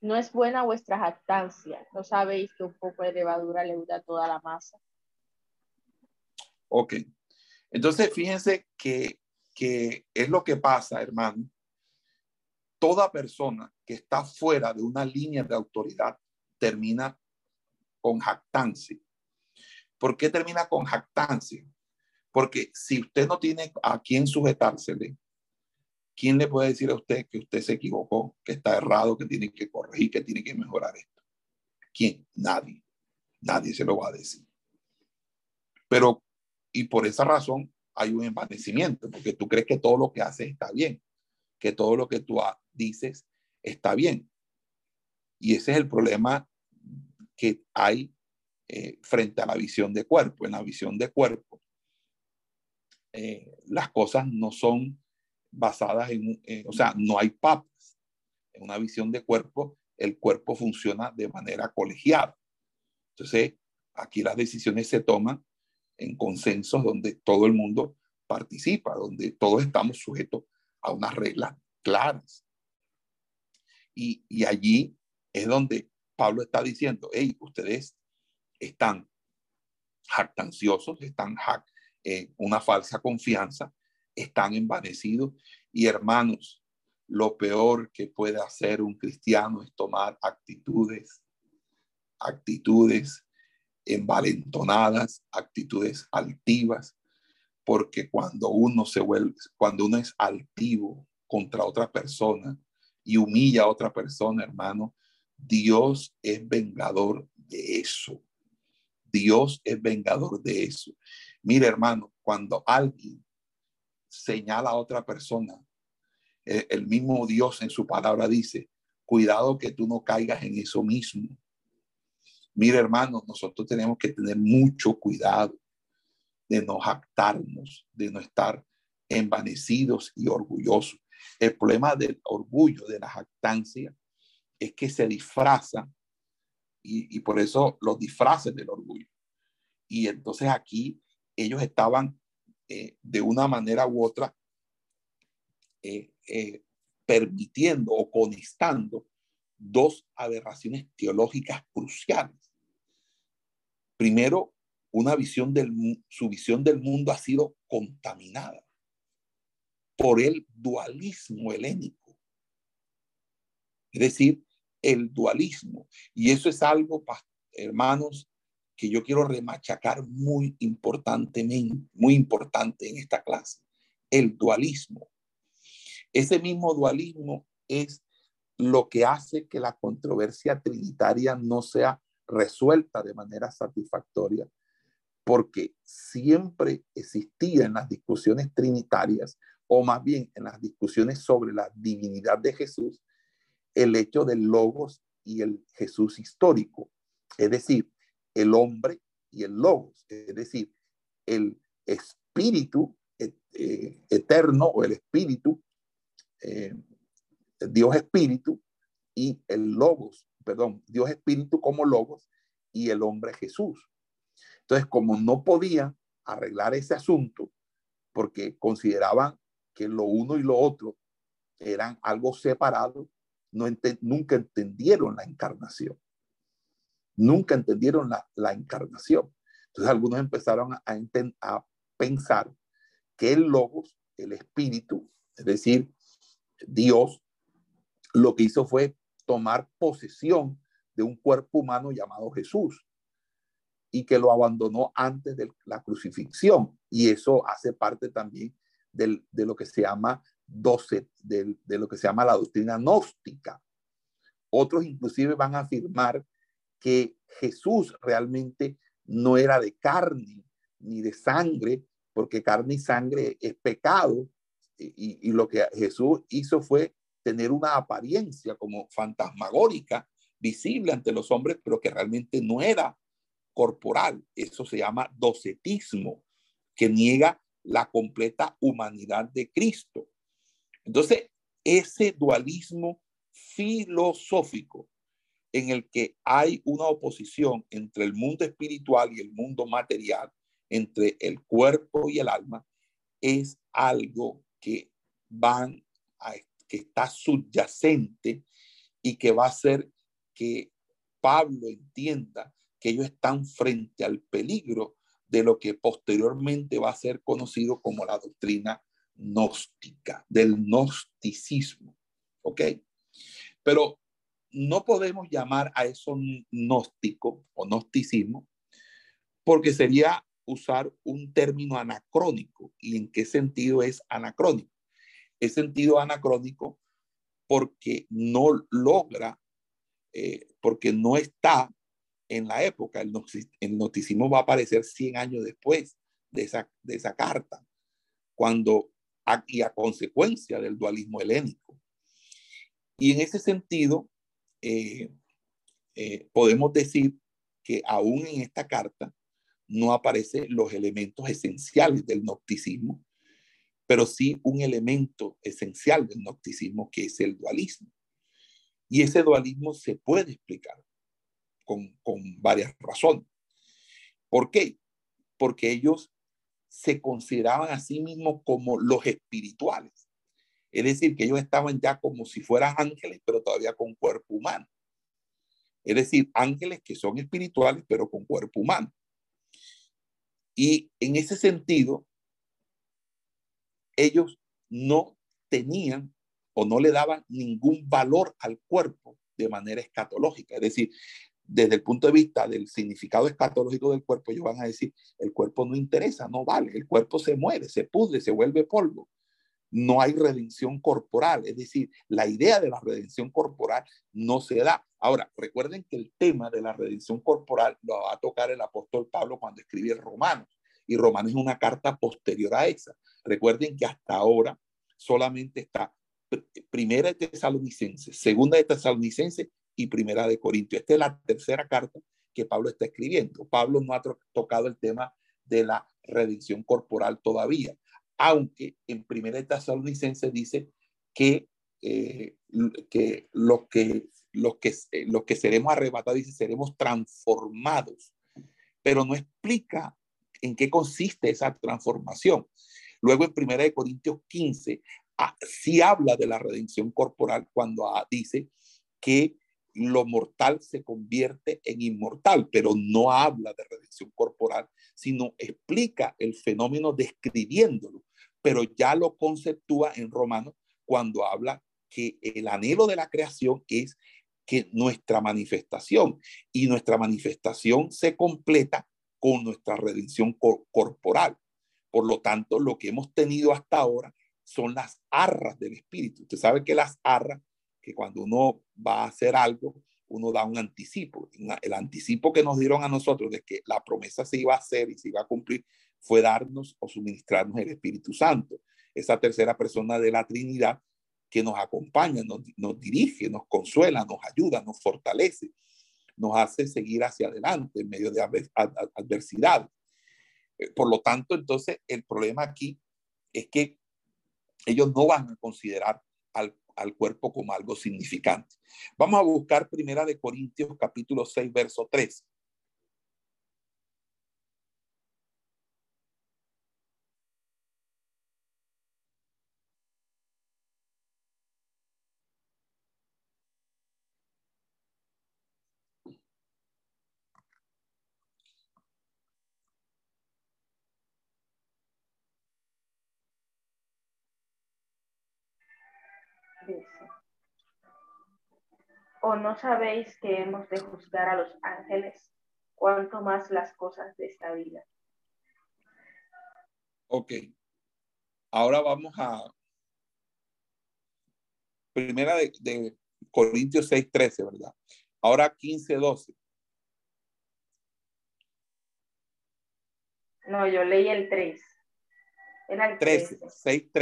no es buena vuestra jactancia. ¿No sabéis que un poco de levadura leuda toda la masa? Ok. Entonces, fíjense que, que es lo que pasa, hermano. Toda persona que está fuera de una línea de autoridad termina con jactancia. ¿Por qué termina con jactancia? Porque si usted no tiene a quién sujetársele, ¿quién le puede decir a usted que usted se equivocó, que está errado, que tiene que corregir, que tiene que mejorar esto? ¿Quién? Nadie. Nadie se lo va a decir. Pero, y por esa razón hay un envanecimiento, porque tú crees que todo lo que haces está bien, que todo lo que tú dices está bien. Y ese es el problema que hay eh, frente a la visión de cuerpo. En la visión de cuerpo, eh, las cosas no son basadas en, eh, o sea, no hay papas. En una visión de cuerpo, el cuerpo funciona de manera colegiada. Entonces, aquí las decisiones se toman en consensos donde todo el mundo participa, donde todos estamos sujetos a unas reglas claras. Y, y allí es donde Pablo está diciendo, hey, ustedes están jactanciosos, están eh, una falsa confianza, están envanecidos. Y hermanos, lo peor que puede hacer un cristiano es tomar actitudes, actitudes envalentonadas, actitudes altivas, porque cuando uno se vuelve, cuando uno es altivo contra otra persona y humilla a otra persona, hermano, Dios es vengador de eso. Dios es vengador de eso. Mire, hermano, cuando alguien señala a otra persona. Eh, el mismo Dios en su palabra dice, cuidado que tú no caigas en eso mismo. Mira, hermano, nosotros tenemos que tener mucho cuidado de no jactarnos, de no estar envanecidos y orgullosos. El problema del orgullo, de la jactancia, es que se disfraza y, y por eso los disfraces del orgullo. Y entonces aquí ellos estaban eh, de una manera u otra eh, eh, permitiendo o conectando dos aberraciones teológicas cruciales. Primero, una visión del su visión del mundo ha sido contaminada. por el dualismo helénico. Es decir, el dualismo. Y eso es algo, hermanos, que yo quiero remachacar muy importantemente, muy importante en esta clase. El dualismo. Ese mismo dualismo es lo que hace que la controversia trinitaria no sea resuelta de manera satisfactoria, porque siempre existía en las discusiones trinitarias, o más bien en las discusiones sobre la divinidad de Jesús, el hecho del logos y el Jesús histórico, es decir, el hombre y el logos, es decir, el espíritu eh, eterno o el espíritu, eh, Dios espíritu y el logos, perdón, Dios espíritu como logos y el hombre Jesús. Entonces, como no podían arreglar ese asunto, porque consideraban que lo uno y lo otro eran algo separado, no nunca entendieron la encarnación. Nunca entendieron la, encarnación. Entonces algunos empezaron a, a pensar que el logos, el espíritu, es decir, Dios, lo que hizo fue tomar posesión de un cuerpo humano llamado Jesús y que lo abandonó antes de la crucifixión. Y eso hace parte también de lo que se llama 12, de, de lo que se llama la doctrina gnóstica. Otros inclusive van a afirmar que Jesús realmente no era de carne ni de sangre, porque carne y sangre es pecado, y, lo que Jesús hizo fue tener una apariencia como fantasmagórica, visible ante los hombres, pero que realmente no era corporal. Eso se llama docetismo, que niega la completa humanidad de Cristo. Entonces, ese dualismo filosófico en el que hay una oposición entre el mundo espiritual y el mundo material, entre el cuerpo y el alma, es algo que van a, que está subyacente y que va a hacer que Pablo entienda que ellos están frente al peligro de lo que posteriormente va a ser conocido como la doctrina gnóstica, del gnosticismo. ¿Ok? Pero no podemos llamar a eso gnóstico o gnosticismo porque sería usar un término anacrónico. ¿Y en qué sentido es anacrónico? Es sentido anacrónico porque no logra, eh, porque no está en la época. El, noticismo va a aparecer 100 años después de esa, de esa carta, cuando, y a consecuencia del dualismo helénico. Y en ese sentido, eh, eh, podemos decir que aún en esta carta no aparecen los elementos esenciales del nocticismo, pero sí un elemento esencial del nocticismo que es el dualismo. Y ese dualismo se puede explicar con, varias razones. ¿Por qué? Porque ellos se consideraban a sí mismos como los espirituales. Es decir, que ellos estaban ya como si fueran ángeles, pero todavía con cuerpo humano. Es decir, ángeles que son espirituales, pero con cuerpo humano. Y en ese sentido, ellos no tenían o no le daban ningún valor al cuerpo de manera escatológica. Es decir, desde el punto de vista del significado escatológico del cuerpo, ellos van a decir, el cuerpo no interesa, no vale, el cuerpo se muere, se pudre, se vuelve polvo. No hay redención corporal, es decir, la idea de la redención corporal no se da. Ahora, recuerden que el tema de la redención corporal lo va a tocar el apóstol Pablo cuando escribe Romanos, y Romanos es una carta posterior a esa. Recuerden que hasta ahora solamente está primera de Tesalonicense, segunda de Tesalonicense y Primera de Corintios. Esta es la tercera carta que Pablo está escribiendo. Pablo no ha tocado el tema de la redención corporal todavía, aunque en Primera de Tesalonicense dice que, eh, que los que los que eh, los que seremos arrebatados dice seremos transformados, pero no explica en qué consiste esa transformación. Luego en Primera de Corintios 15 ah, sí habla de la redención corporal cuando ah, dice que lo mortal se convierte en inmortal, pero no habla de redención corporal, sino explica el fenómeno describiéndolo, pero ya lo conceptúa en Romanos cuando habla que el anhelo de la creación es que nuestra manifestación y nuestra manifestación se completa con nuestra redención corporal. Por lo tanto, lo que hemos tenido hasta ahora son las arras del Espíritu. Usted sabe que las arras, que cuando uno va a hacer algo, uno da un anticipo. El anticipo que nos dieron a nosotros de que la promesa se iba a hacer y se iba a cumplir fue darnos o suministrarnos el Espíritu Santo, esa tercera persona de la Trinidad que nos acompaña, nos, dirige, nos consuela, nos ayuda, nos fortalece, nos hace seguir hacia adelante en medio de adversidad. Eh, por lo tanto, entonces, el problema aquí es que ellos no van a considerar al, al, cuerpo como algo significante. Vamos a buscar Primera de Corintios capítulo 6, verso 3. ¿O no sabéis que hemos de juzgar a los ángeles, cuanto más las cosas de esta vida? Ok. Ahora vamos a primera de, de Corintios 6, 13, ¿verdad? Ahora 15, 12. No, yo leí el 3. Era el 13, 6,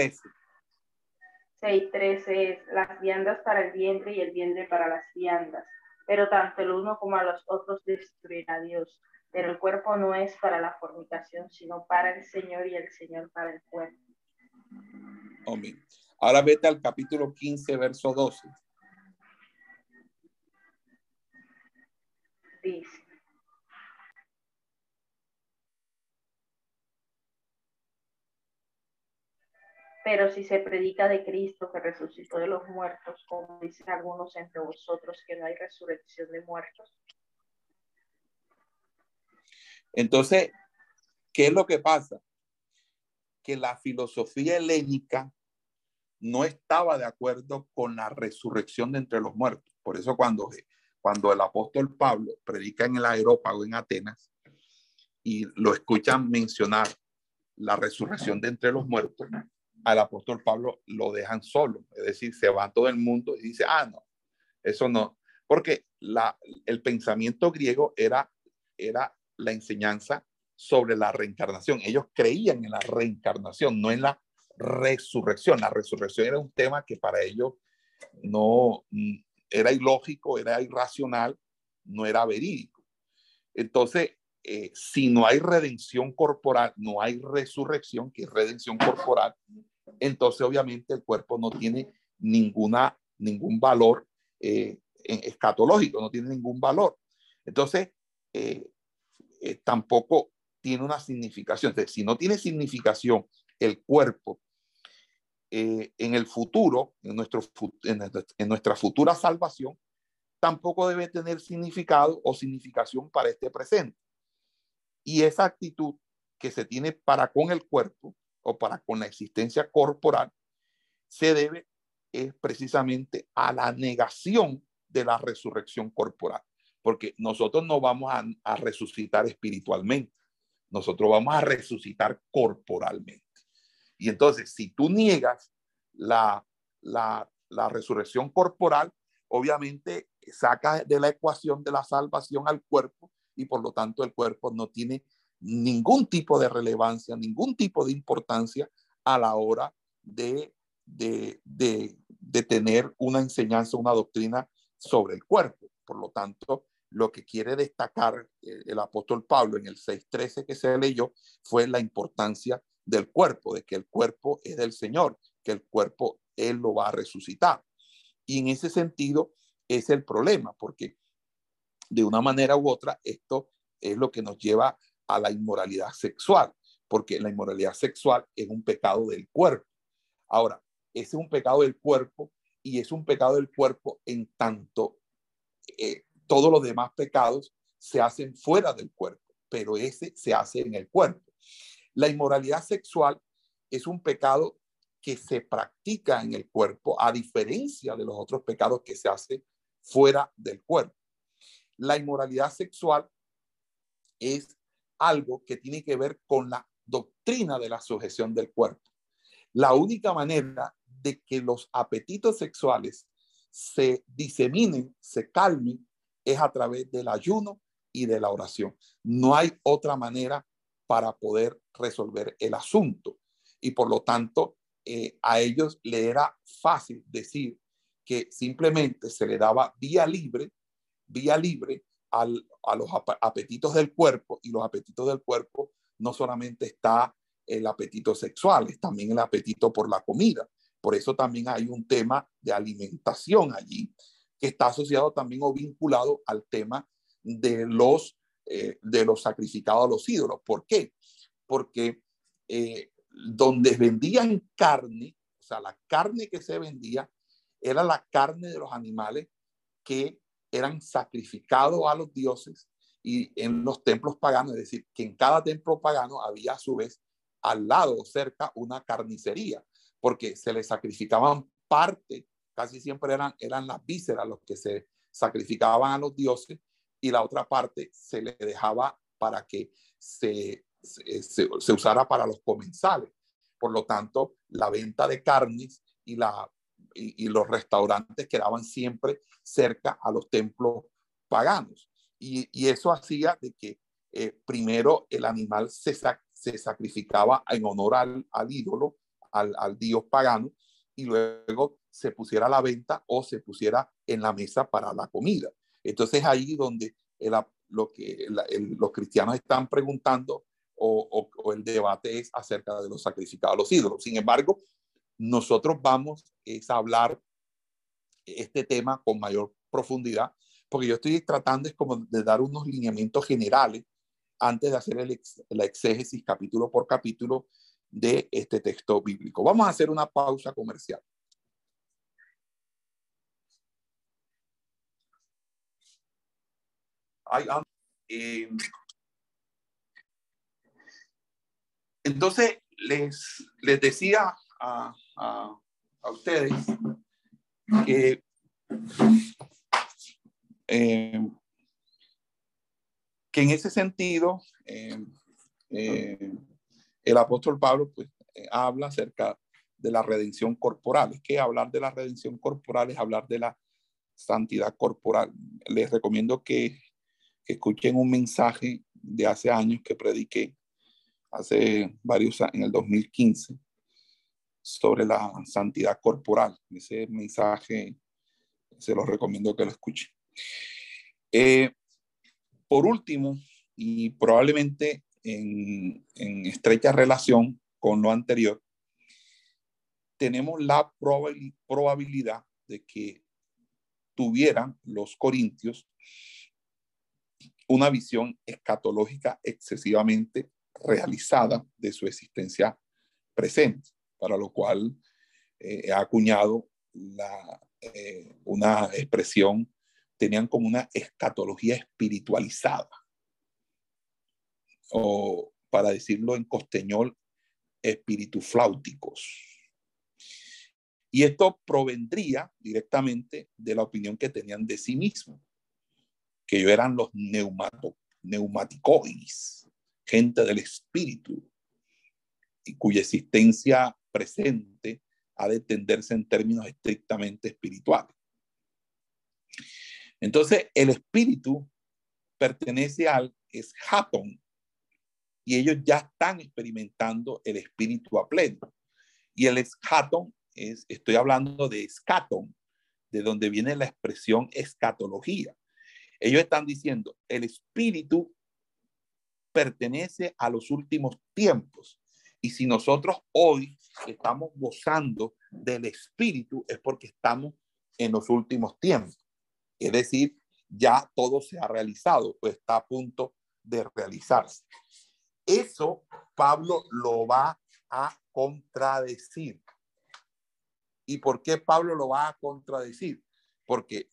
13. 6.13 es las viandas para el vientre y el vientre para las viandas, pero tanto el uno como a los otros destruirá Dios. Pero el cuerpo no es para la fornicación, sino para el Señor y el Señor para el cuerpo. Amén. Ahora vete al capítulo 15, verso 12. Dice. Pero si se predica de Cristo que resucitó de los muertos, como dicen algunos entre vosotros, que no hay resurrección de muertos. Entonces, ¿qué es lo que pasa? Que la filosofía helénica no estaba de acuerdo con la resurrección de entre los muertos. Por eso cuando, cuando el apóstol Pablo predica en el aerópago en Atenas y lo escuchan mencionar la resurrección de entre los muertos, al apóstol Pablo lo dejan solo, es decir, se va todo el mundo y dice, ah, no, eso no, porque el pensamiento griego era, era la enseñanza sobre la reencarnación. Ellos creían en la reencarnación, no en la resurrección. La resurrección era un tema que para ellos no mm, era ilógico, era irracional, no era verídico. Entonces, eh, si no hay redención corporal, no hay resurrección, que es redención corporal, entonces obviamente el cuerpo no tiene ninguna, ningún valor eh, escatológico, no tiene ningún valor. Entonces, eh, eh, tampoco tiene una significación. si no tiene significación el cuerpo en el futuro, en, nuestro, en nuestra futura salvación, tampoco debe tener significado o significación para este presente. Y esa actitud que se tiene para con el cuerpo o para con la existencia corporal se debe es precisamente a la negación de la resurrección corporal, porque nosotros no vamos a, resucitar espiritualmente, nosotros vamos a resucitar corporalmente. Y entonces, si tú niegas la, la, la resurrección corporal, obviamente saca de la ecuación de la salvación al cuerpo y por lo tanto el cuerpo no tiene ningún tipo de relevancia, ningún tipo de importancia a la hora de, de, de, tener una enseñanza, una doctrina sobre el cuerpo. Por lo tanto, lo que quiere destacar eh, el apóstol Pablo en el 6.13 que se leyó fue la importancia del cuerpo, de que el cuerpo es del Señor, que el cuerpo Él lo va a resucitar. Y en ese sentido es el problema, porque de una manera u otra esto es lo que nos lleva a la inmoralidad sexual, porque la inmoralidad sexual es un pecado del cuerpo. Ahora, ese es un pecado del cuerpo y es un pecado del cuerpo en tanto eh, todos los demás pecados se hacen fuera del cuerpo, pero ese se hace en el cuerpo. La inmoralidad sexual es un pecado que se practica en el cuerpo, a diferencia de los otros pecados que se hace fuera del cuerpo. La inmoralidad sexual es algo que tiene que ver con la doctrina de la sujeción del cuerpo. La única manera de que los apetitos sexuales se diseminen, se calmen, es a través del ayuno y de la oración. No hay otra manera para poder resolver el asunto. Y por lo tanto, eh, a ellos le era fácil decir que simplemente se le daba vía libre, vía libre a los apetitos del cuerpo y los apetitos del cuerpo no solamente está el apetito sexual, es también el apetito por la comida. Por eso también hay un tema de alimentación allí que está asociado también o vinculado al tema de los, eh, de los sacrificados a los ídolos. ¿Por qué? Porque eh, donde vendían carne, o sea, la carne que se vendía era la carne de los animales que eran sacrificados a los dioses y en los templos paganos, es decir, que en cada templo pagano había a su vez al lado o cerca una carnicería, porque se le sacrificaban parte, casi siempre eran, eran las vísceras los que se sacrificaban a los dioses y la otra parte se le dejaba para que se, se, se usara para los comensales. Por lo tanto, la venta de carnes y, la, y, los restaurantes quedaban siempre cerca a los templos paganos. Y, y eso hacía de que eh, primero el animal se, se sacrificaba en honor al, al ídolo, al, al, dios pagano, y luego se pusiera a la venta o se pusiera en la mesa para la comida. Entonces ahí donde el, lo que los cristianos están preguntando o, o, el debate es acerca de los sacrificados a los ídolos. Sin embargo, nosotros vamos a hablar este tema con mayor profundidad, porque yo estoy tratando es como de dar unos lineamientos generales antes de hacer el, la exégesis capítulo por capítulo de este texto bíblico. Vamos a hacer una pausa comercial. eh, Entonces, les, les decía a, a, ustedes que eh, que en ese sentido eh, eh, el apóstol Pablo pues, habla acerca de la redención corporal. Es que hablar de la redención corporal es hablar de la santidad corporal. Les recomiendo que, que escuchen un mensaje de hace años que prediqué hace varios años, en el 2015, sobre la santidad corporal. Ese mensaje se lo recomiendo que lo escuchen. Eh, por último, y probablemente en, en, estrecha relación con lo anterior, tenemos la probabilidad de que tuvieran los corintios una visión escatológica excesivamente realizada de su existencia presente, para lo cual eh, ha acuñado la, eh, una expresión, tenían como una escatología espiritualizada, o para decirlo en costeñol, espiritufláuticos. Y esto provendría directamente de la opinión que tenían de sí mismos, que ellos eran los neumato, gente del espíritu, y cuya existencia presente ha de tenderse en términos estrictamente espirituales. Entonces, el espíritu pertenece al eschaton y ellos ya están experimentando el espíritu a pleno. Y el eschaton es, estoy hablando de escaton, de donde viene la expresión escatología. Ellos están diciendo, el espíritu pertenece a los últimos tiempos. Y si nosotros hoy estamos gozando del Espíritu, es porque estamos en los últimos tiempos. Es decir, ya todo se ha realizado o está a punto de realizarse. Eso Pablo lo va a contradecir. ¿Y por qué Pablo lo va a contradecir? Porque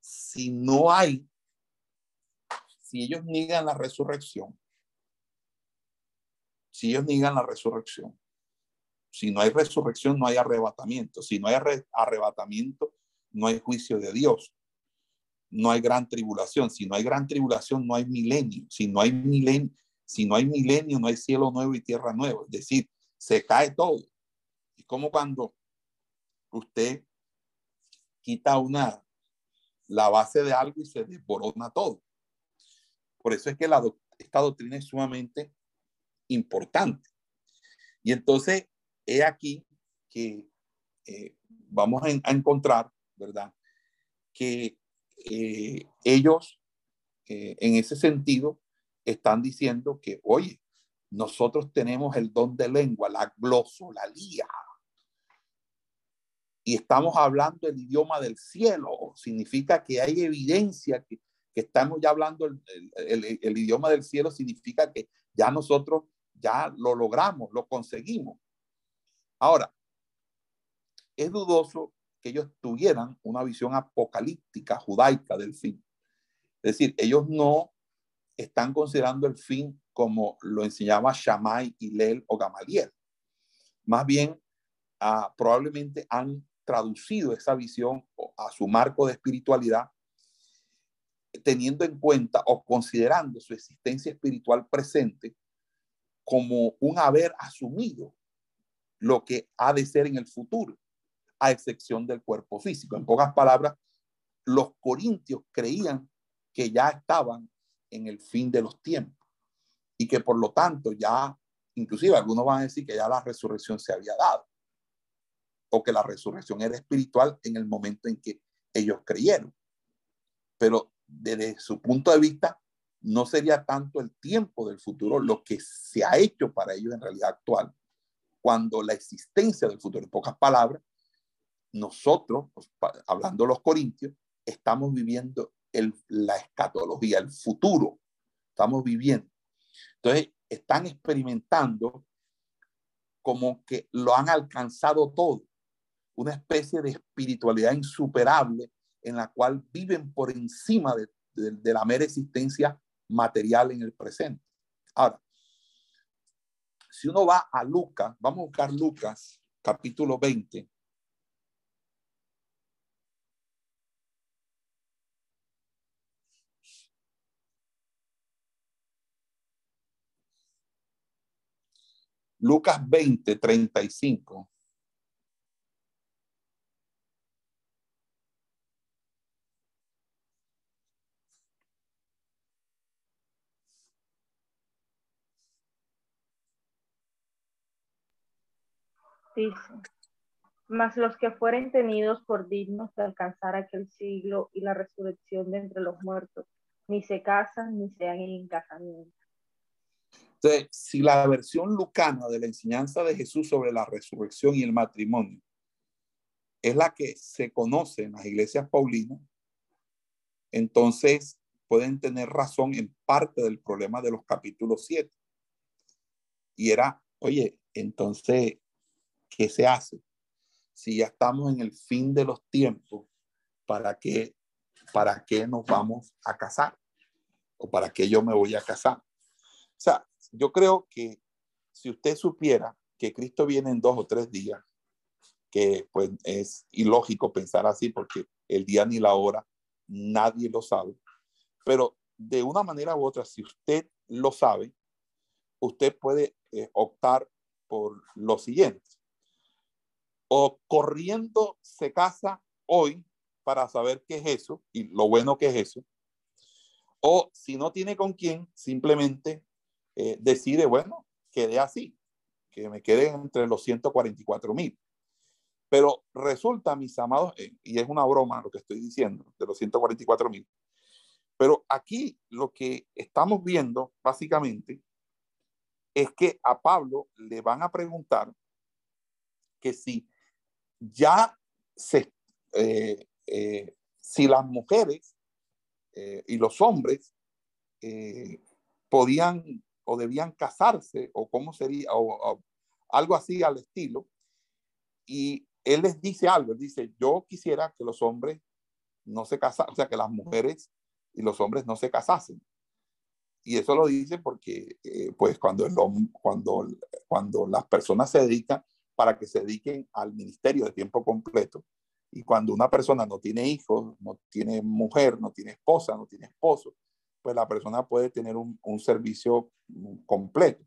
si no hay si ellos niegan la resurrección, si ellos niegan la resurrección, Si no hay resurrección, no hay arrebatamiento. Si no hay arrebatamiento, no hay juicio de Dios. No hay gran tribulación. Si no hay gran tribulación, no hay milenio. Si no hay milenio, no hay cielo nuevo y tierra nueva. Es decir, se cae todo. Es como cuando usted quita una, la base de algo y se desborona todo. Por eso es que esta doctrina es sumamente importante. Y entonces, he aquí que eh, vamos a, encontrar, ¿verdad? Que eh, ellos, eh, en ese sentido, están diciendo que, oye, nosotros tenemos el don de lengua, la glosolalía. Y estamos hablando el idioma del cielo. Significa que hay evidencia que, que estamos ya hablando el, el, el, idioma del cielo. Significa que ya nosotros ya lo logramos, lo conseguimos. Ahora, es dudoso que ellos tuvieran una visión apocalíptica judaica del fin. Es decir, ellos no están considerando el fin como lo enseñaba Shammai, Hillel o Gamaliel. Más bien, ah, probablemente han traducido esa visión a su marco de espiritualidad, teniendo en cuenta o considerando su existencia espiritual presente como un haber asumido lo que ha de ser en el futuro, a excepción del cuerpo físico. En pocas palabras, los corintios creían que ya estaban en el fin de los tiempos y que por lo tanto ya, inclusive algunos van a decir que ya la resurrección se había dado o que la resurrección era espiritual en el momento en que ellos creyeron. Pero desde su punto de vista, no sería tanto el tiempo del futuro lo que se ha hecho para ellos en realidad actual, cuando la existencia del futuro, en pocas palabras, nosotros, pues, hablando los corintios, estamos viviendo la escatología, el futuro. Estamos viviendo. Entonces, están experimentando como que lo han alcanzado todo. Una especie de espiritualidad insuperable en la cual viven por encima de, de la mera existencia material en el presente. Ahora, si uno va a Lucas, vamos a buscar Lucas capítulo 20, Lucas 20, 35. Dice, mas los que fueren tenidos por dignos de alcanzar aquel siglo y la resurrección de entre los muertos, ni se casan ni se en casamiento entonces, si la versión lucana de la enseñanza de Jesús sobre la resurrección y el matrimonio es la que se conoce en las iglesias paulinas, entonces pueden tener razón en parte del problema de los capítulos 7. Y era, oye, entonces, ¿qué se hace? Si ya estamos en el fin de los tiempos, ¿para qué, para qué nos vamos a casar? ¿O para qué yo me voy a casar? O sea, yo creo que si usted supiera que Cristo viene en dos o tres días, que pues es ilógico pensar así porque el día ni la hora nadie lo sabe, pero de una manera u otra, si usted lo sabe, usted puede eh, optar por lo siguiente. O corriendo se casa hoy para saber qué es eso y lo bueno que es eso. O si no tiene con quién, simplemente eh, decide, bueno, quede así, que me quede entre los 144 mil. Pero resulta, mis amados, eh, y es una broma lo que estoy diciendo, de los 144 mil, pero aquí lo que estamos viendo básicamente es que a Pablo le van a preguntar que si ya se, eh, si las mujeres y los hombres podían o debían casarse o cómo sería, o, algo así al estilo. Y él les dice algo, él dice, yo quisiera que los hombres no se casasen, o sea, que las mujeres y los hombres no se casasen. Y eso lo dice porque, eh, pues, cuando, el, cuando, cuando las personas se dedican para que se dediquen al ministerio de tiempo completo. Y cuando una persona no tiene hijos, no tiene mujer, no tiene esposa, no tiene esposo, pues la persona puede tener un, un servicio completo.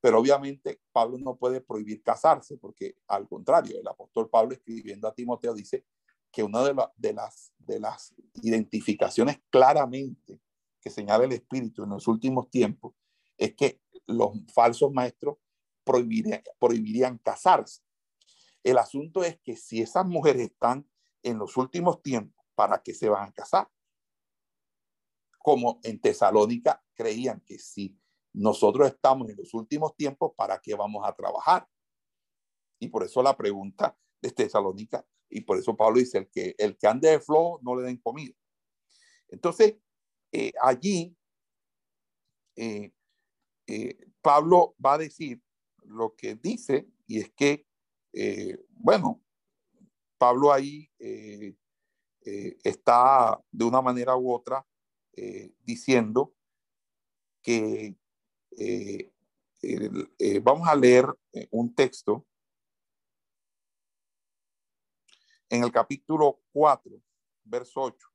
Pero obviamente Pablo no puede prohibir casarse, porque al contrario, el apóstol Pablo escribiendo a Timoteo dice que una de, de, las, de las identificaciones claramente que señala el Espíritu en los últimos tiempos es que los falsos maestros prohibirían, casarse. El asunto es que si esas mujeres están en los últimos tiempos, ¿para qué se van a casar? Como en Tesalónica creían que si nosotros estamos en los últimos tiempos, ¿para qué vamos a trabajar? Y por eso la pregunta de Tesalónica, y por eso Pablo dice, el que, el que ande de flojo no le den comida. Entonces, eh, allí eh, eh, Pablo va a decir lo que dice, y es que, bueno, Pablo ahí está de una manera u otra diciendo que vamos a leer un texto en el capítulo 4, verso 8.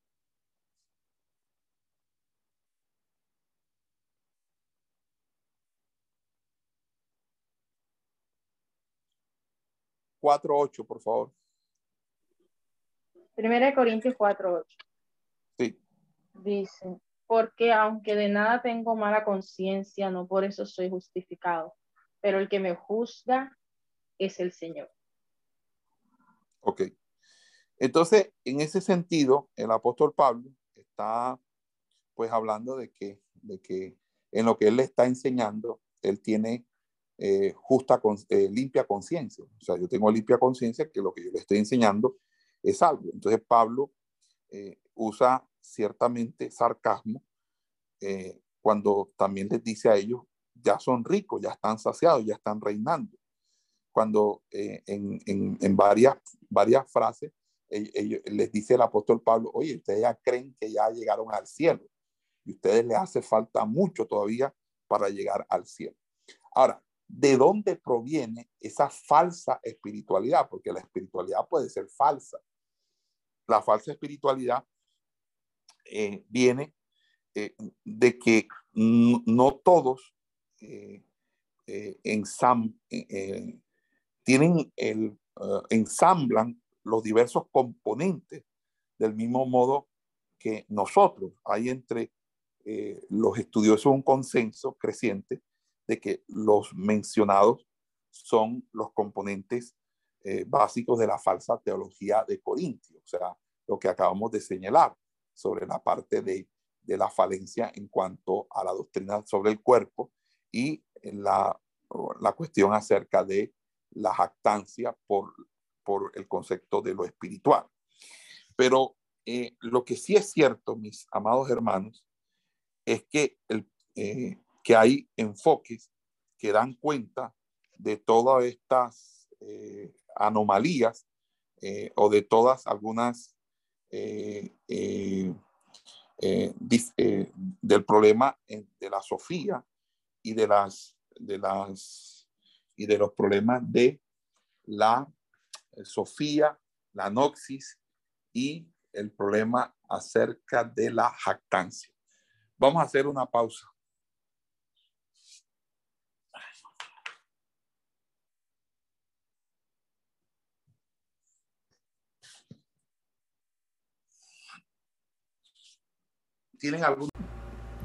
Cuatro ocho, por favor. Primera de Corintios 4, 8. Sí. Dice, porque aunque de nada tengo mala conciencia, no por eso soy justificado, pero el que me juzga es el Señor. Ok. Entonces, en ese sentido, el apóstol Pablo está pues hablando de que, de que en lo que él le está enseñando, él tiene eh, justa, eh, limpia conciencia. O sea, yo tengo limpia conciencia que lo que yo le estoy enseñando es algo. Entonces, Pablo eh, usa ciertamente sarcasmo cuando también les dice a ellos, ya son ricos, ya están saciados, ya están reinando. Cuando en, en, en varias, varias frases les dice el apóstol Pablo, oye, ustedes ya creen que ya llegaron al cielo y ustedes les hace falta mucho todavía para llegar al cielo. Ahora, ¿de dónde proviene esa falsa espiritualidad? Porque la espiritualidad puede ser falsa. La falsa espiritualidad eh, viene eh, de que no todos eh, tienen el, ensamblan los diversos componentes del mismo modo que nosotros. Hay entre eh, los estudiosos un consenso creciente de que los mencionados son los componentes eh, básicos de la falsa teología de Corintio, o sea, lo que acabamos de señalar sobre la parte de, de la falencia en cuanto a la doctrina sobre el cuerpo y la, la cuestión acerca de la jactancia por por el concepto de lo espiritual. Pero eh, lo que sí es cierto, mis amados hermanos, es que, el, eh, que hay enfoques que dan cuenta de todas estas eh, anomalías o de todas algunas del problema de la Sofía y de las y de los problemas de la Sofía, la noxis y el problema acerca de la jactancia. Vamos a hacer una pausa. ¿Tienen algún...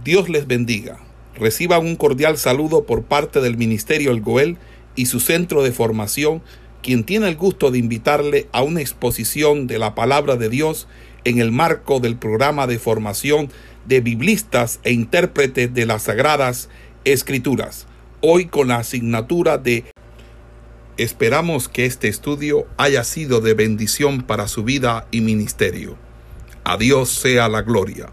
Dios les bendiga. Reciban un cordial saludo por parte del Ministerio El Goel y su centro de formación quien tiene el gusto de invitarle a una exposición de la palabra de Dios en el marco del programa de formación de biblistas e intérpretes de las sagradas escrituras, hoy con la asignatura de Esperamos que este estudio haya sido de bendición para su vida y ministerio. A Dios sea la gloria.